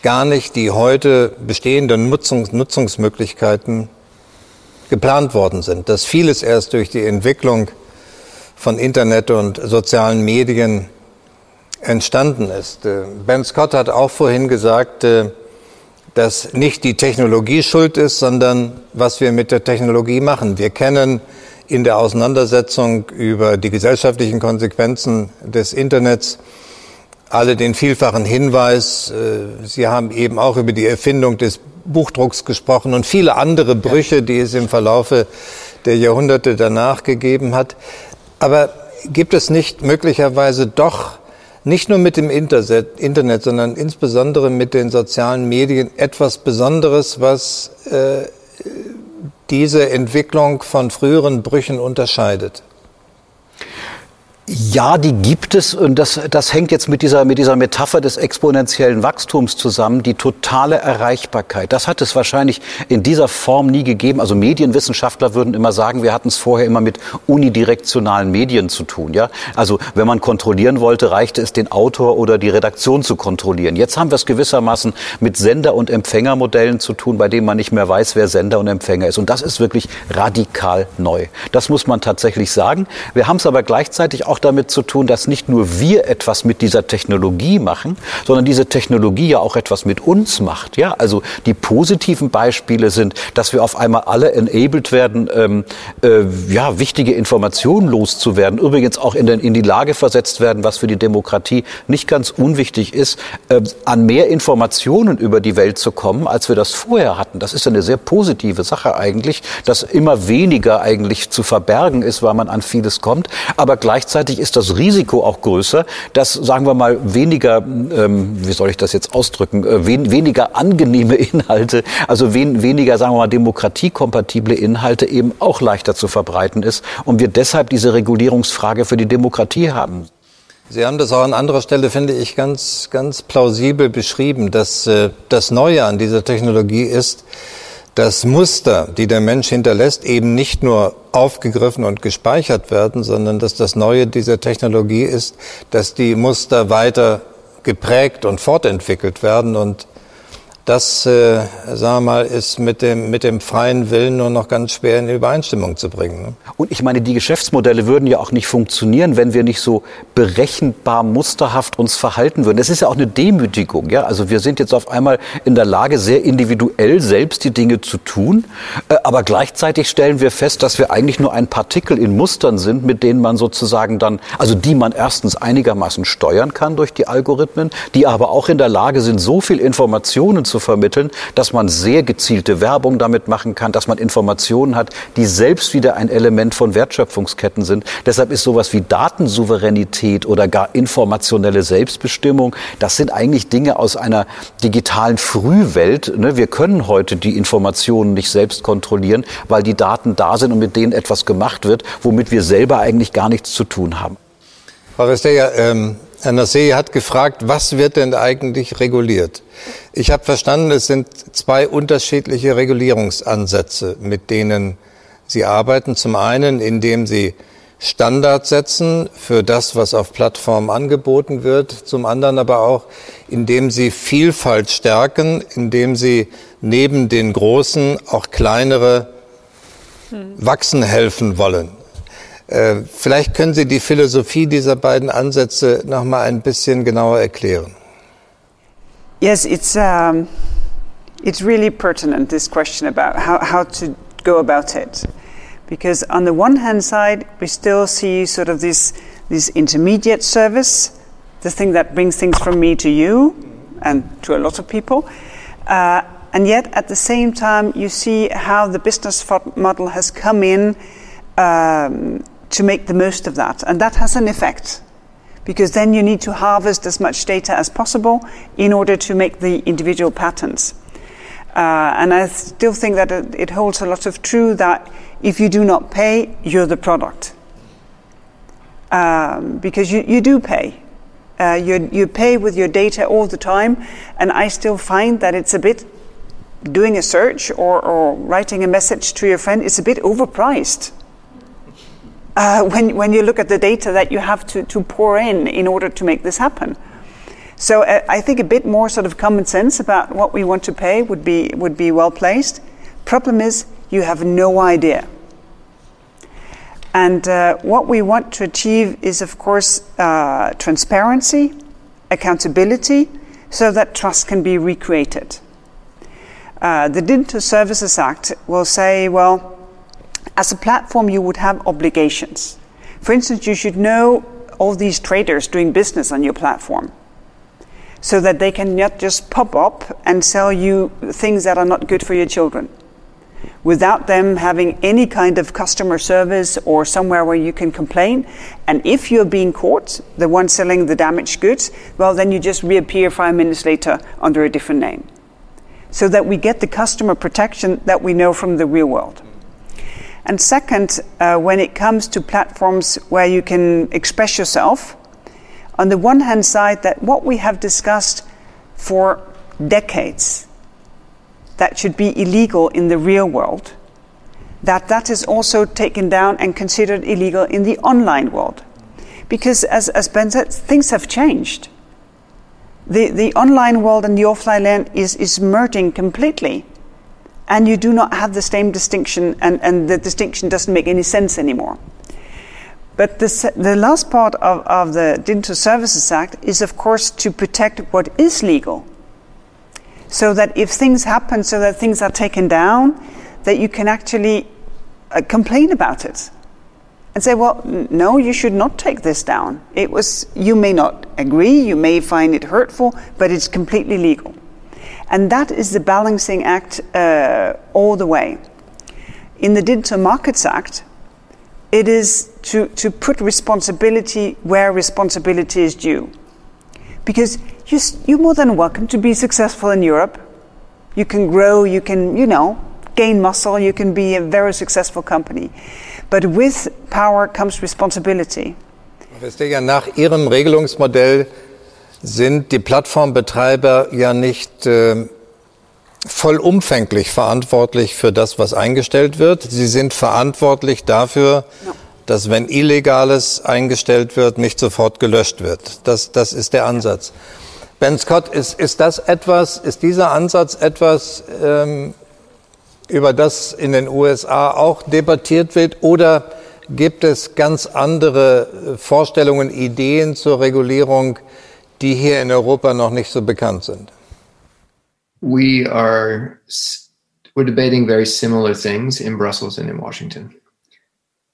gar nicht die heute bestehenden Nutzungs Nutzungsmöglichkeiten geplant worden sind, dass vieles erst durch die Entwicklung von Internet und sozialen Medien entstanden ist. Äh, ben Scott hat auch vorhin gesagt, äh, dass nicht die Technologie schuld ist, sondern was wir mit der Technologie machen. Wir kennen in der Auseinandersetzung über die gesellschaftlichen Konsequenzen des Internets alle den vielfachen Hinweis, äh, Sie haben eben auch über die Erfindung des Buchdrucks gesprochen und viele andere Brüche, die es im Verlaufe der Jahrhunderte danach gegeben hat. Aber gibt es nicht möglicherweise doch nicht nur mit dem Internet, sondern insbesondere mit den sozialen Medien etwas Besonderes, was äh, diese Entwicklung von früheren Brüchen unterscheidet? Ja, die gibt es und das, das hängt jetzt mit dieser, mit dieser Metapher des exponentiellen Wachstums zusammen, die totale Erreichbarkeit. Das hat es wahrscheinlich in dieser Form nie gegeben. Also Medienwissenschaftler würden immer sagen, wir hatten es vorher immer mit unidirektionalen Medien zu tun. Ja? Also wenn man kontrollieren wollte, reichte es, den Autor oder die Redaktion zu kontrollieren. Jetzt haben wir es gewissermaßen mit Sender- und Empfängermodellen zu tun, bei denen man nicht mehr weiß, wer Sender und Empfänger ist. Und das ist wirklich radikal neu. Das muss man tatsächlich sagen. Wir haben es aber gleichzeitig auch auch damit zu tun, dass nicht nur wir etwas mit dieser Technologie machen, sondern diese Technologie ja auch etwas mit uns macht. Ja, also die positiven Beispiele sind, dass wir auf einmal alle enabled werden, ähm, äh, ja, wichtige Informationen loszuwerden. Übrigens auch in, den, in die Lage versetzt werden, was für die Demokratie nicht ganz unwichtig ist, äh, an mehr Informationen über die Welt zu kommen, als wir das vorher hatten. Das ist eine sehr positive Sache eigentlich, dass immer weniger eigentlich zu verbergen ist, weil man an vieles kommt, aber gleichzeitig gleichzeitig ist das Risiko auch größer, dass, sagen wir mal, weniger, ähm, wie soll ich das jetzt ausdrücken, äh, wen, weniger angenehme Inhalte, also wen, weniger, sagen wir mal, demokratiekompatible Inhalte eben auch leichter zu verbreiten ist und wir deshalb diese Regulierungsfrage für die Demokratie haben. Sie haben das auch an anderer Stelle, finde ich, ganz, ganz plausibel beschrieben, dass äh, das Neue an dieser Technologie ist, dass Muster, die der Mensch hinterlässt, eben nicht nur aufgegriffen und gespeichert werden, sondern dass das Neue dieser Technologie ist, dass die Muster weiter geprägt und fortentwickelt werden und das, äh, sagen wir mal, ist mit dem, mit dem freien Willen nur noch ganz schwer in Übereinstimmung zu bringen. Ne? Und ich meine, die Geschäftsmodelle würden ja auch nicht funktionieren, wenn wir nicht so berechenbar, musterhaft uns verhalten würden. Das ist ja auch eine Demütigung. Ja? Also wir sind jetzt auf einmal in der Lage, sehr individuell selbst die Dinge zu tun. Äh, aber gleichzeitig stellen wir fest, dass wir eigentlich nur ein Partikel in Mustern sind, mit denen man sozusagen dann, also die man erstens einigermaßen steuern kann durch die Algorithmen, die aber auch in der Lage sind, so viel Informationen zu vermitteln, dass man sehr gezielte Werbung damit machen kann, dass man Informationen hat, die selbst wieder ein Element von Wertschöpfungsketten sind. Deshalb ist sowas wie Datensouveränität oder gar informationelle Selbstbestimmung, das sind eigentlich Dinge aus einer digitalen Frühwelt. Ne? Wir können heute die Informationen nicht selbst kontrollieren, weil die Daten da sind und mit denen etwas gemacht wird, womit wir selber eigentlich gar nichts zu tun haben. Frau Resteja, ähm, Herr Nassé hat gefragt, was wird denn eigentlich reguliert? Ich habe verstanden, es sind zwei unterschiedliche Regulierungsansätze, mit denen Sie arbeiten. Zum einen, indem Sie Standards setzen für das, was auf Plattformen angeboten wird. Zum anderen aber auch, indem Sie Vielfalt stärken, indem Sie neben den Großen auch kleinere wachsen helfen wollen. Äh, vielleicht können Sie die Philosophie dieser beiden Ansätze noch mal ein bisschen genauer erklären. Yes, it's um, it's really pertinent this question about how, how to go about it, because on the one hand side we still see sort of this this intermediate service, the thing that brings things from me to you, and to a lot of people. Uh, and yet, at the same time, you see how the business model has come in um, to make the most of that. And that has an effect because then you need to harvest as much data as possible in order to make the individual patterns. Uh, and I still think that it, holds a lot of true that if you do not pay, you're the product. Um, because you, you do pay. Uh, you, you pay with your data all the time, and I still find that it's a bit doing a search or, or writing a message to your friend is a bit overpriced. Uh, when, when you look at the data that you have to, to pour in in order to make this happen. So uh, I think a bit more sort of common sense about what we want to pay would be, would be well placed. Problem is, you have no idea. And uh, what we want to achieve is, of course, uh, transparency, accountability, so that trust can be recreated. Uh, the Digital Services Act will say, well, as a platform, you would have obligations. For instance, you should know all these traders doing business on your platform so that they can not just pop up and sell you things that are not good for your children without them having any kind of customer service or somewhere where you can complain. And if you're being caught, the one selling the damaged goods, well, then you just reappear five minutes later under a different name so that we get the customer protection that we know from the real world. And second, uh, when it comes to platforms where you can express yourself, on the one hand side, that what we have discussed for decades that should be illegal in the real world, that that is also taken down and considered illegal in the online world. Because as, as Ben said, things have changed the, the online world and the offline land is, is merging completely. And you do not have the same distinction, and, and the distinction doesn't make any sense anymore. But the, the last part of, of the Digital Services Act is, of course, to protect what is legal. So that if things happen, so that things are taken down, that you can actually uh, complain about it and say, well, no, you should not take this down. It was, you may not agree, you may find it hurtful, but it's completely legal. And that is the balancing act uh, all the way. In the Digital Markets Act, it is to, to put responsibility where responsibility is due. Because you, you're more than welcome to be successful in Europe. You can grow, you can, you know, gain muscle, you can be a very successful company. But with power comes responsibility. Nach Ihrem Regelungsmodell sind die Plattformbetreiber ja nicht äh, vollumfänglich verantwortlich für das, was eingestellt wird. Sie sind verantwortlich dafür, no. dass wenn Illegales eingestellt wird, nicht sofort gelöscht wird. Das, das ist der Ansatz. Ben Scott, ist, ist das etwas, ist dieser Ansatz etwas, ähm, über das in den USA auch debattiert wird? Oder gibt es ganz andere äh, Vorstellungen, Ideen zur Regulierung, die hier in Europa noch nicht so bekannt sind? We are we're debating very similar things in Brussels and in Washington.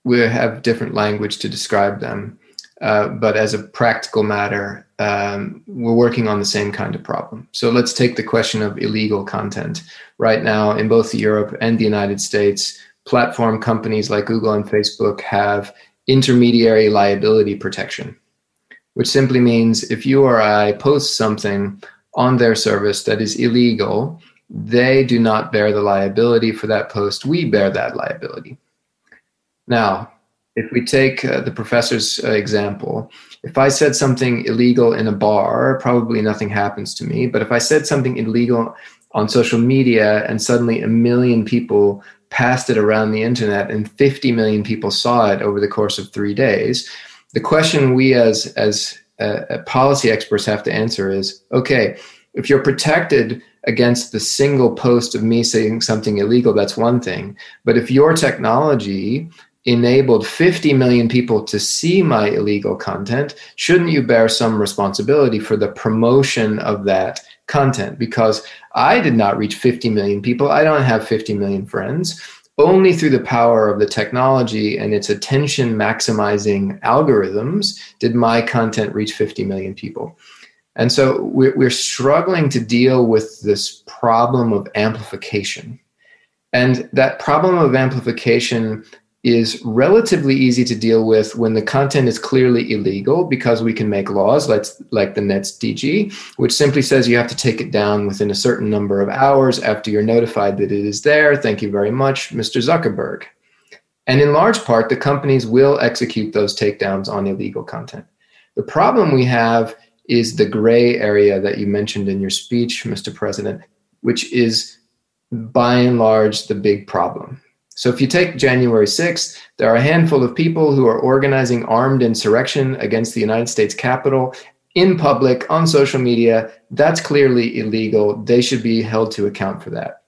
We have different language to describe them. Uh, but as a practical matter, um, we're working on the same kind of problem. So let's take the question of illegal content. Right now, in both Europe and the United States, platform companies like Google and Facebook have intermediary liability protection, which simply means if you or I post something on their service that is illegal, they do not bear the liability for that post. We bear that liability. Now, if we take uh, the professor's uh, example, if I said something illegal in a bar, probably nothing happens to me. But if I said something illegal on social media and suddenly a million people passed it around the internet and 50 million people saw it over the course of three days, the question we as, as uh, policy experts have to answer is okay, if you're protected against the single post of me saying something illegal, that's one thing. But if your technology enabled 50 million people to see my illegal content, shouldn't you bear some responsibility for the promotion of that content? Because I did not reach 50 million people. I don't have 50 million friends. Only through the power of the technology and its attention maximizing algorithms did my content reach 50 million people. And so we're, we're struggling to deal with this problem of amplification. And that problem of amplification is relatively easy to deal with when the content is clearly illegal because we can make laws like, like the Nets DG, which simply says you have to take it down within a certain number of hours after you're notified that it is there. Thank you very much, Mr. Zuckerberg. And in large part, the companies will execute those takedowns on illegal content. The problem we have is the gray area that you mentioned in your speech, Mr. President, which is by and large the big problem. So if you take January 6th, there are a handful of people who are organizing armed insurrection against the United States Capitol in public on social media. That's clearly illegal. They should be held to account for that.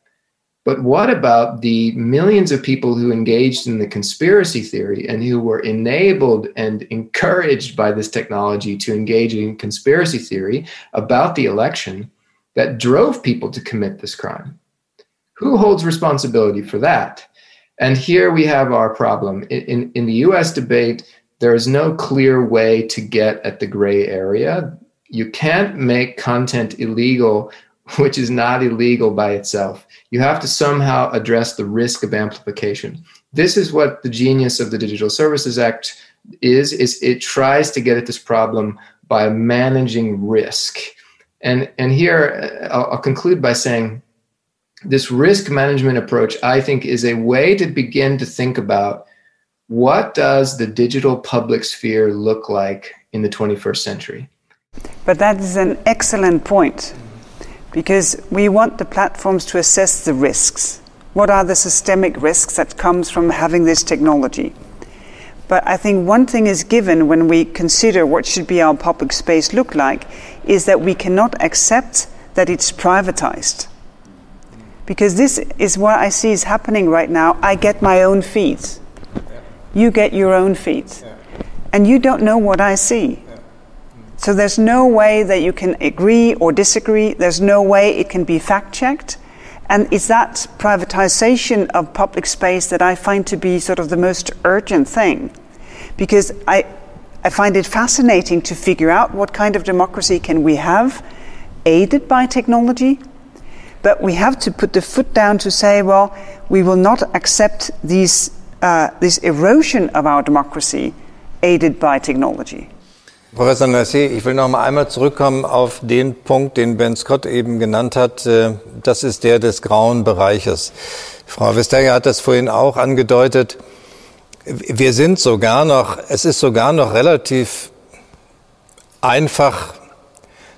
But what about the millions of people who engaged in the conspiracy theory and who were enabled and encouraged by this technology to engage in conspiracy theory about the election that drove people to commit this crime? Who holds responsibility for that? And here we have our problem. In, in, the US debate, there is no clear way to get at the gray area. You can't make content illegal which is not illegal by itself. You have to somehow address the risk of amplification. This is what the genius of the Digital Services Act is, is it tries to get at this problem by managing risk. And, and here uh, I'll, I'll conclude by saying this risk management approach, I think, is a way to begin to think about what does the digital public sphere look like in the 21st century. But that is an excellent point because we want the platforms to assess the risks. What are the systemic risks that comes from having this technology? But I think one thing is given when we consider what should be our public space look like is that we cannot accept that it's privatized because this is what I see is happening right now. I get my own feeds. You get your own feeds. And you don't know what I see. Mm. So there's no way that you can agree or disagree. There's no way it can be fact checked. And it's that privatization of public space that I find to be sort of the most urgent thing. Because I, I find it fascinating to figure out what kind of democracy can we have aided by technology but we have to put the foot down to say, well, we will not accept these, uh, this erosion of our democracy aided by technology. Professor Nassi, ich will noch mal einmal zurückkommen auf den Punkt, den Ben Scott eben genannt hat. Äh, das ist der des grauen Bereiches. Frau Vestager hat das vorhin auch angedeutet. Wir sind sogar noch, es ist sogar noch relativ einfach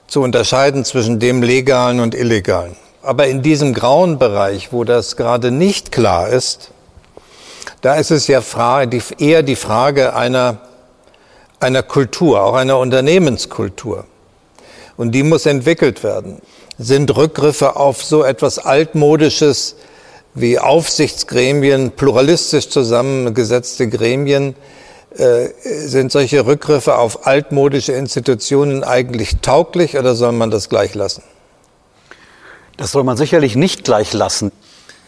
zu unterscheiden zwischen dem Legalen und Illegalen. Aber in diesem grauen Bereich, wo das gerade nicht klar ist, da ist es ja eher die Frage einer, einer Kultur, auch einer Unternehmenskultur. Und die muss entwickelt werden. Sind Rückgriffe auf so etwas Altmodisches wie Aufsichtsgremien, pluralistisch zusammengesetzte Gremien, äh, sind solche Rückgriffe auf altmodische Institutionen eigentlich tauglich oder soll man das gleich lassen? Das soll man sicherlich nicht gleich lassen.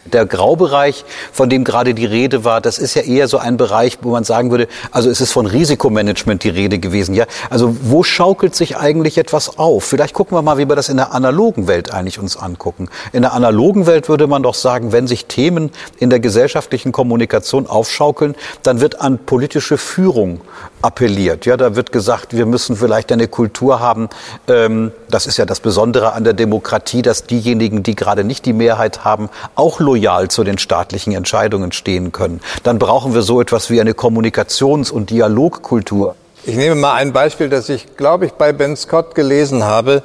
Der Graubereich, von dem gerade die Rede war, das ist ja eher so ein Bereich, wo man sagen würde, also es ist von Risikomanagement die Rede gewesen. Ja, also wo schaukelt sich eigentlich etwas auf? Vielleicht gucken wir mal, wie wir das in der analogen Welt eigentlich uns angucken. In der analogen Welt würde man doch sagen, wenn sich Themen in der gesellschaftlichen Kommunikation aufschaukeln, dann wird an politische Führung appelliert. Ja, da wird gesagt, wir müssen vielleicht eine Kultur haben. Ähm, das ist ja das Besondere an der Demokratie, dass diejenigen, die gerade nicht die Mehrheit haben, auch loyal zu den staatlichen Entscheidungen stehen können. Dann brauchen wir so etwas wie eine Kommunikations- und Dialogkultur. Ich nehme mal ein Beispiel, das ich, glaube ich, bei Ben Scott gelesen habe,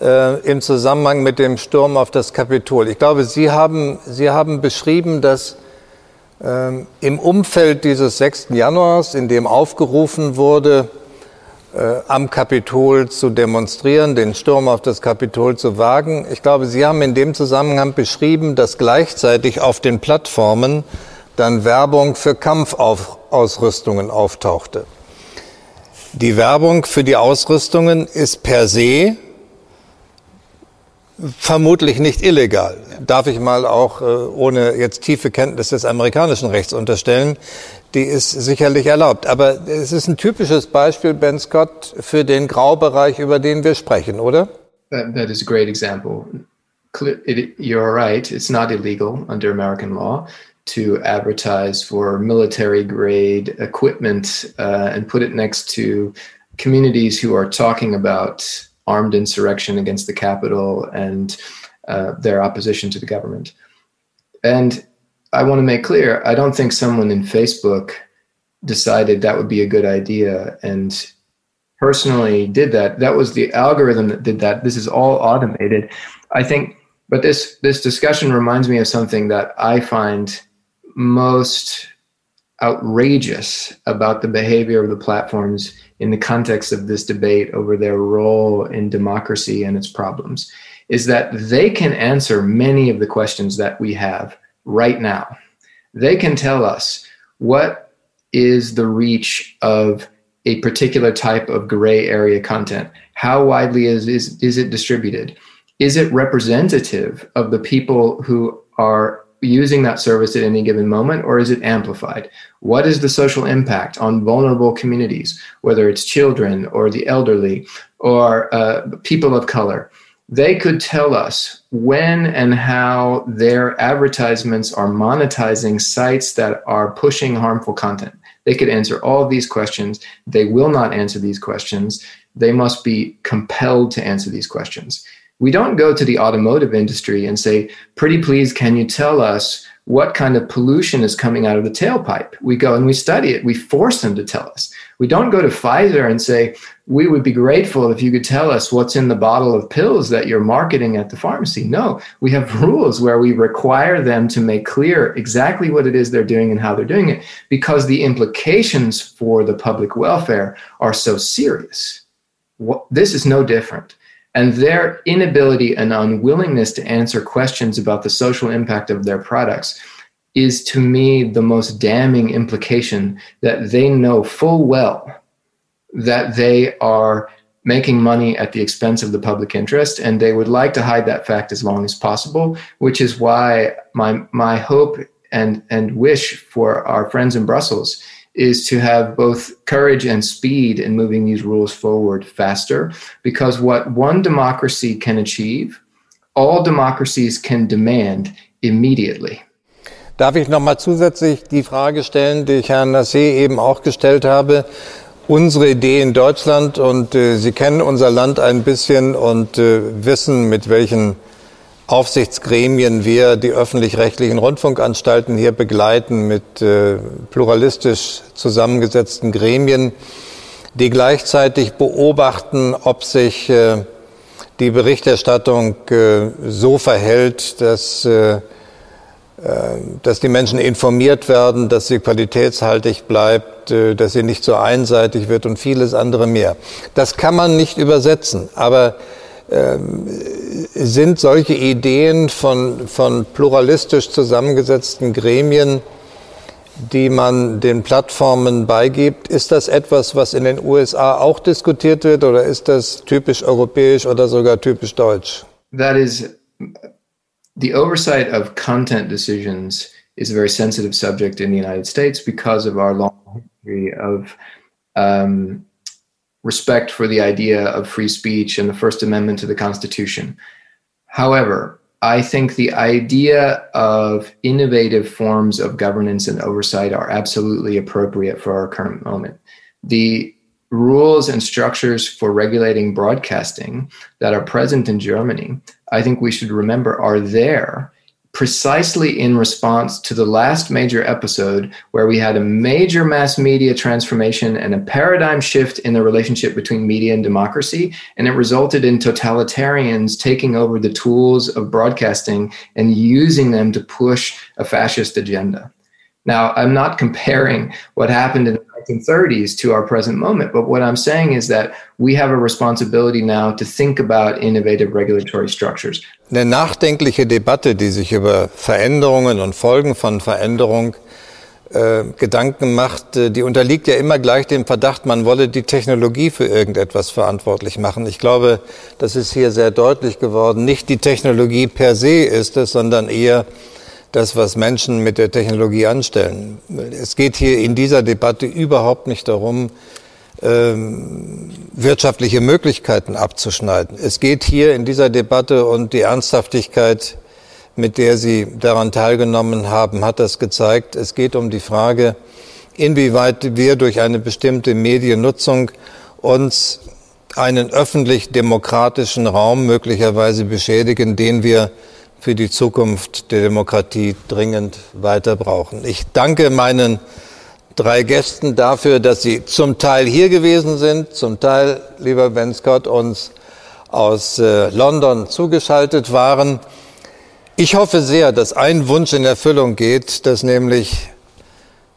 äh, im Zusammenhang mit dem Sturm auf das Kapitol. Ich glaube, Sie haben, Sie haben beschrieben, dass ähm, im Umfeld dieses 6. Januars, in dem aufgerufen wurde, äh, am Kapitol zu demonstrieren, den Sturm auf das Kapitol zu wagen. Ich glaube, Sie haben in dem Zusammenhang beschrieben, dass gleichzeitig auf den Plattformen dann Werbung für Kampfausrüstungen auftauchte. Die Werbung für die Ausrüstungen ist per se vermutlich nicht illegal. Darf ich mal auch, äh, ohne jetzt tiefe Kenntnis des amerikanischen Rechts unterstellen, die ist sicherlich erlaubt. Aber es ist ein typisches Beispiel, Ben Scott, für den Graubereich, über den wir sprechen, oder? That, that is a great example. You're right, it's not illegal under American law. to advertise for military grade equipment uh, and put it next to communities who are talking about armed insurrection against the capital and uh, their opposition to the government. And I want to make clear I don't think someone in Facebook decided that would be a good idea and personally did that. That was the algorithm that did that. This is all automated. I think, but this this discussion reminds me of something that I find most outrageous about the behavior of the platforms in the context of this debate over their role in democracy and its problems is that they can answer many of the questions that we have right now. They can tell us what is the reach of a particular type of gray area content? How widely is, is, is it distributed? Is it representative of the people who are using that service at any given moment, or is it amplified? What is the social impact on vulnerable communities, whether it's children or the elderly or uh, people of color? They could tell us when and how their advertisements are monetizing sites that are pushing harmful content. They could answer all these questions. They will not answer these questions. They must be compelled to answer these questions. We don't go to the automotive industry and say, pretty please, can you tell us what kind of pollution is coming out of the tailpipe? We go and we study it. We force them to tell us. We don't go to Pfizer and say, we would be grateful if you could tell us what's in the bottle of pills that you're marketing at the pharmacy. No, we have rules where we require them to make clear exactly what it is they're doing and how they're doing it because the implications for the public welfare are so serious. This is no different. And their inability and unwillingness to answer questions about the social impact of their products is to me the most damning implication that they know full well that they are making money at the expense of the public interest and they would like to hide that fact as long as possible which is why my my hope and and wish for our friends in Brussels is to have both courage and speed in moving these rules forward faster. Because what one democracy can achieve, all democracies can demand immediately. Darf ich noch mal zusätzlich die Frage stellen, die ich Herrn Nassé eben auch gestellt habe? Unsere Idee in Deutschland und äh, Sie kennen unser Land ein bisschen und äh, wissen, mit welchen Aufsichtsgremien wir die öffentlich-rechtlichen Rundfunkanstalten hier begleiten mit äh, pluralistisch zusammengesetzten Gremien, die gleichzeitig beobachten, ob sich äh, die Berichterstattung äh, so verhält, dass, äh, dass die Menschen informiert werden, dass sie qualitätshaltig bleibt, äh, dass sie nicht so einseitig wird und vieles andere mehr. Das kann man nicht übersetzen, aber ähm, sind solche Ideen von, von pluralistisch zusammengesetzten Gremien, die man den Plattformen beigibt, ist das etwas, was in den USA auch diskutiert wird oder ist das typisch europäisch oder sogar typisch deutsch? That is the oversight of content decisions is a very sensitive subject in the United States because of our long history of um, respect for the idea of free speech and the First Amendment to the Constitution. However, I think the idea of innovative forms of governance and oversight are absolutely appropriate for our current moment. The rules and structures for regulating broadcasting that are present in Germany, I think we should remember are there precisely in response to the last major episode where we had a major mass media transformation and a paradigm shift in the relationship between media and democracy. And it resulted in totalitarians taking over the tools of broadcasting and using them to push a fascist agenda. Now, I'm not comparing what happened in 1930s to our present moment. But what I'm saying is that we have a responsibility now to think about innovative regulatory structures. Eine nachdenkliche Debatte, die sich über Veränderungen und Folgen von Veränderung äh, Gedanken macht, äh, die unterliegt ja immer gleich dem Verdacht, man wolle die Technologie für irgendetwas verantwortlich machen. Ich glaube, das ist hier sehr deutlich geworden. Nicht die Technologie per se ist es, sondern eher das, was Menschen mit der Technologie anstellen. Es geht hier in dieser Debatte überhaupt nicht darum, ähm, wirtschaftliche Möglichkeiten abzuschneiden. Es geht hier in dieser Debatte und die Ernsthaftigkeit mit der Sie daran teilgenommen haben, hat das gezeigt. Es geht um die Frage, inwieweit wir durch eine bestimmte Mediennutzung uns einen öffentlich-demokratischen Raum möglicherweise beschädigen, den wir für die Zukunft der Demokratie dringend weiter brauchen. Ich danke meinen drei Gästen dafür, dass sie zum Teil hier gewesen sind, zum Teil, lieber Ben Scott, uns aus äh, London zugeschaltet waren. Ich hoffe sehr, dass ein Wunsch in Erfüllung geht, dass nämlich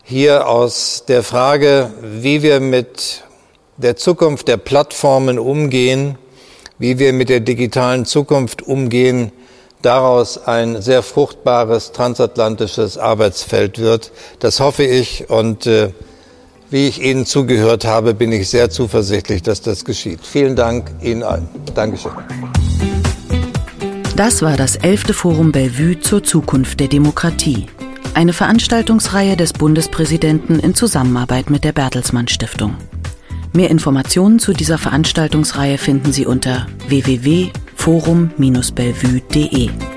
hier aus der Frage, wie wir mit der Zukunft der Plattformen umgehen, wie wir mit der digitalen Zukunft umgehen, daraus ein sehr fruchtbares transatlantisches Arbeitsfeld wird. Das hoffe ich und äh, wie ich Ihnen zugehört habe, bin ich sehr zuversichtlich, dass das geschieht. Vielen Dank Ihnen allen. Dankeschön. Das war das elfte Forum Bellevue zur Zukunft der Demokratie. Eine Veranstaltungsreihe des Bundespräsidenten in Zusammenarbeit mit der Bertelsmann Stiftung. Mehr Informationen zu dieser Veranstaltungsreihe finden Sie unter www.forum-bellevue.de.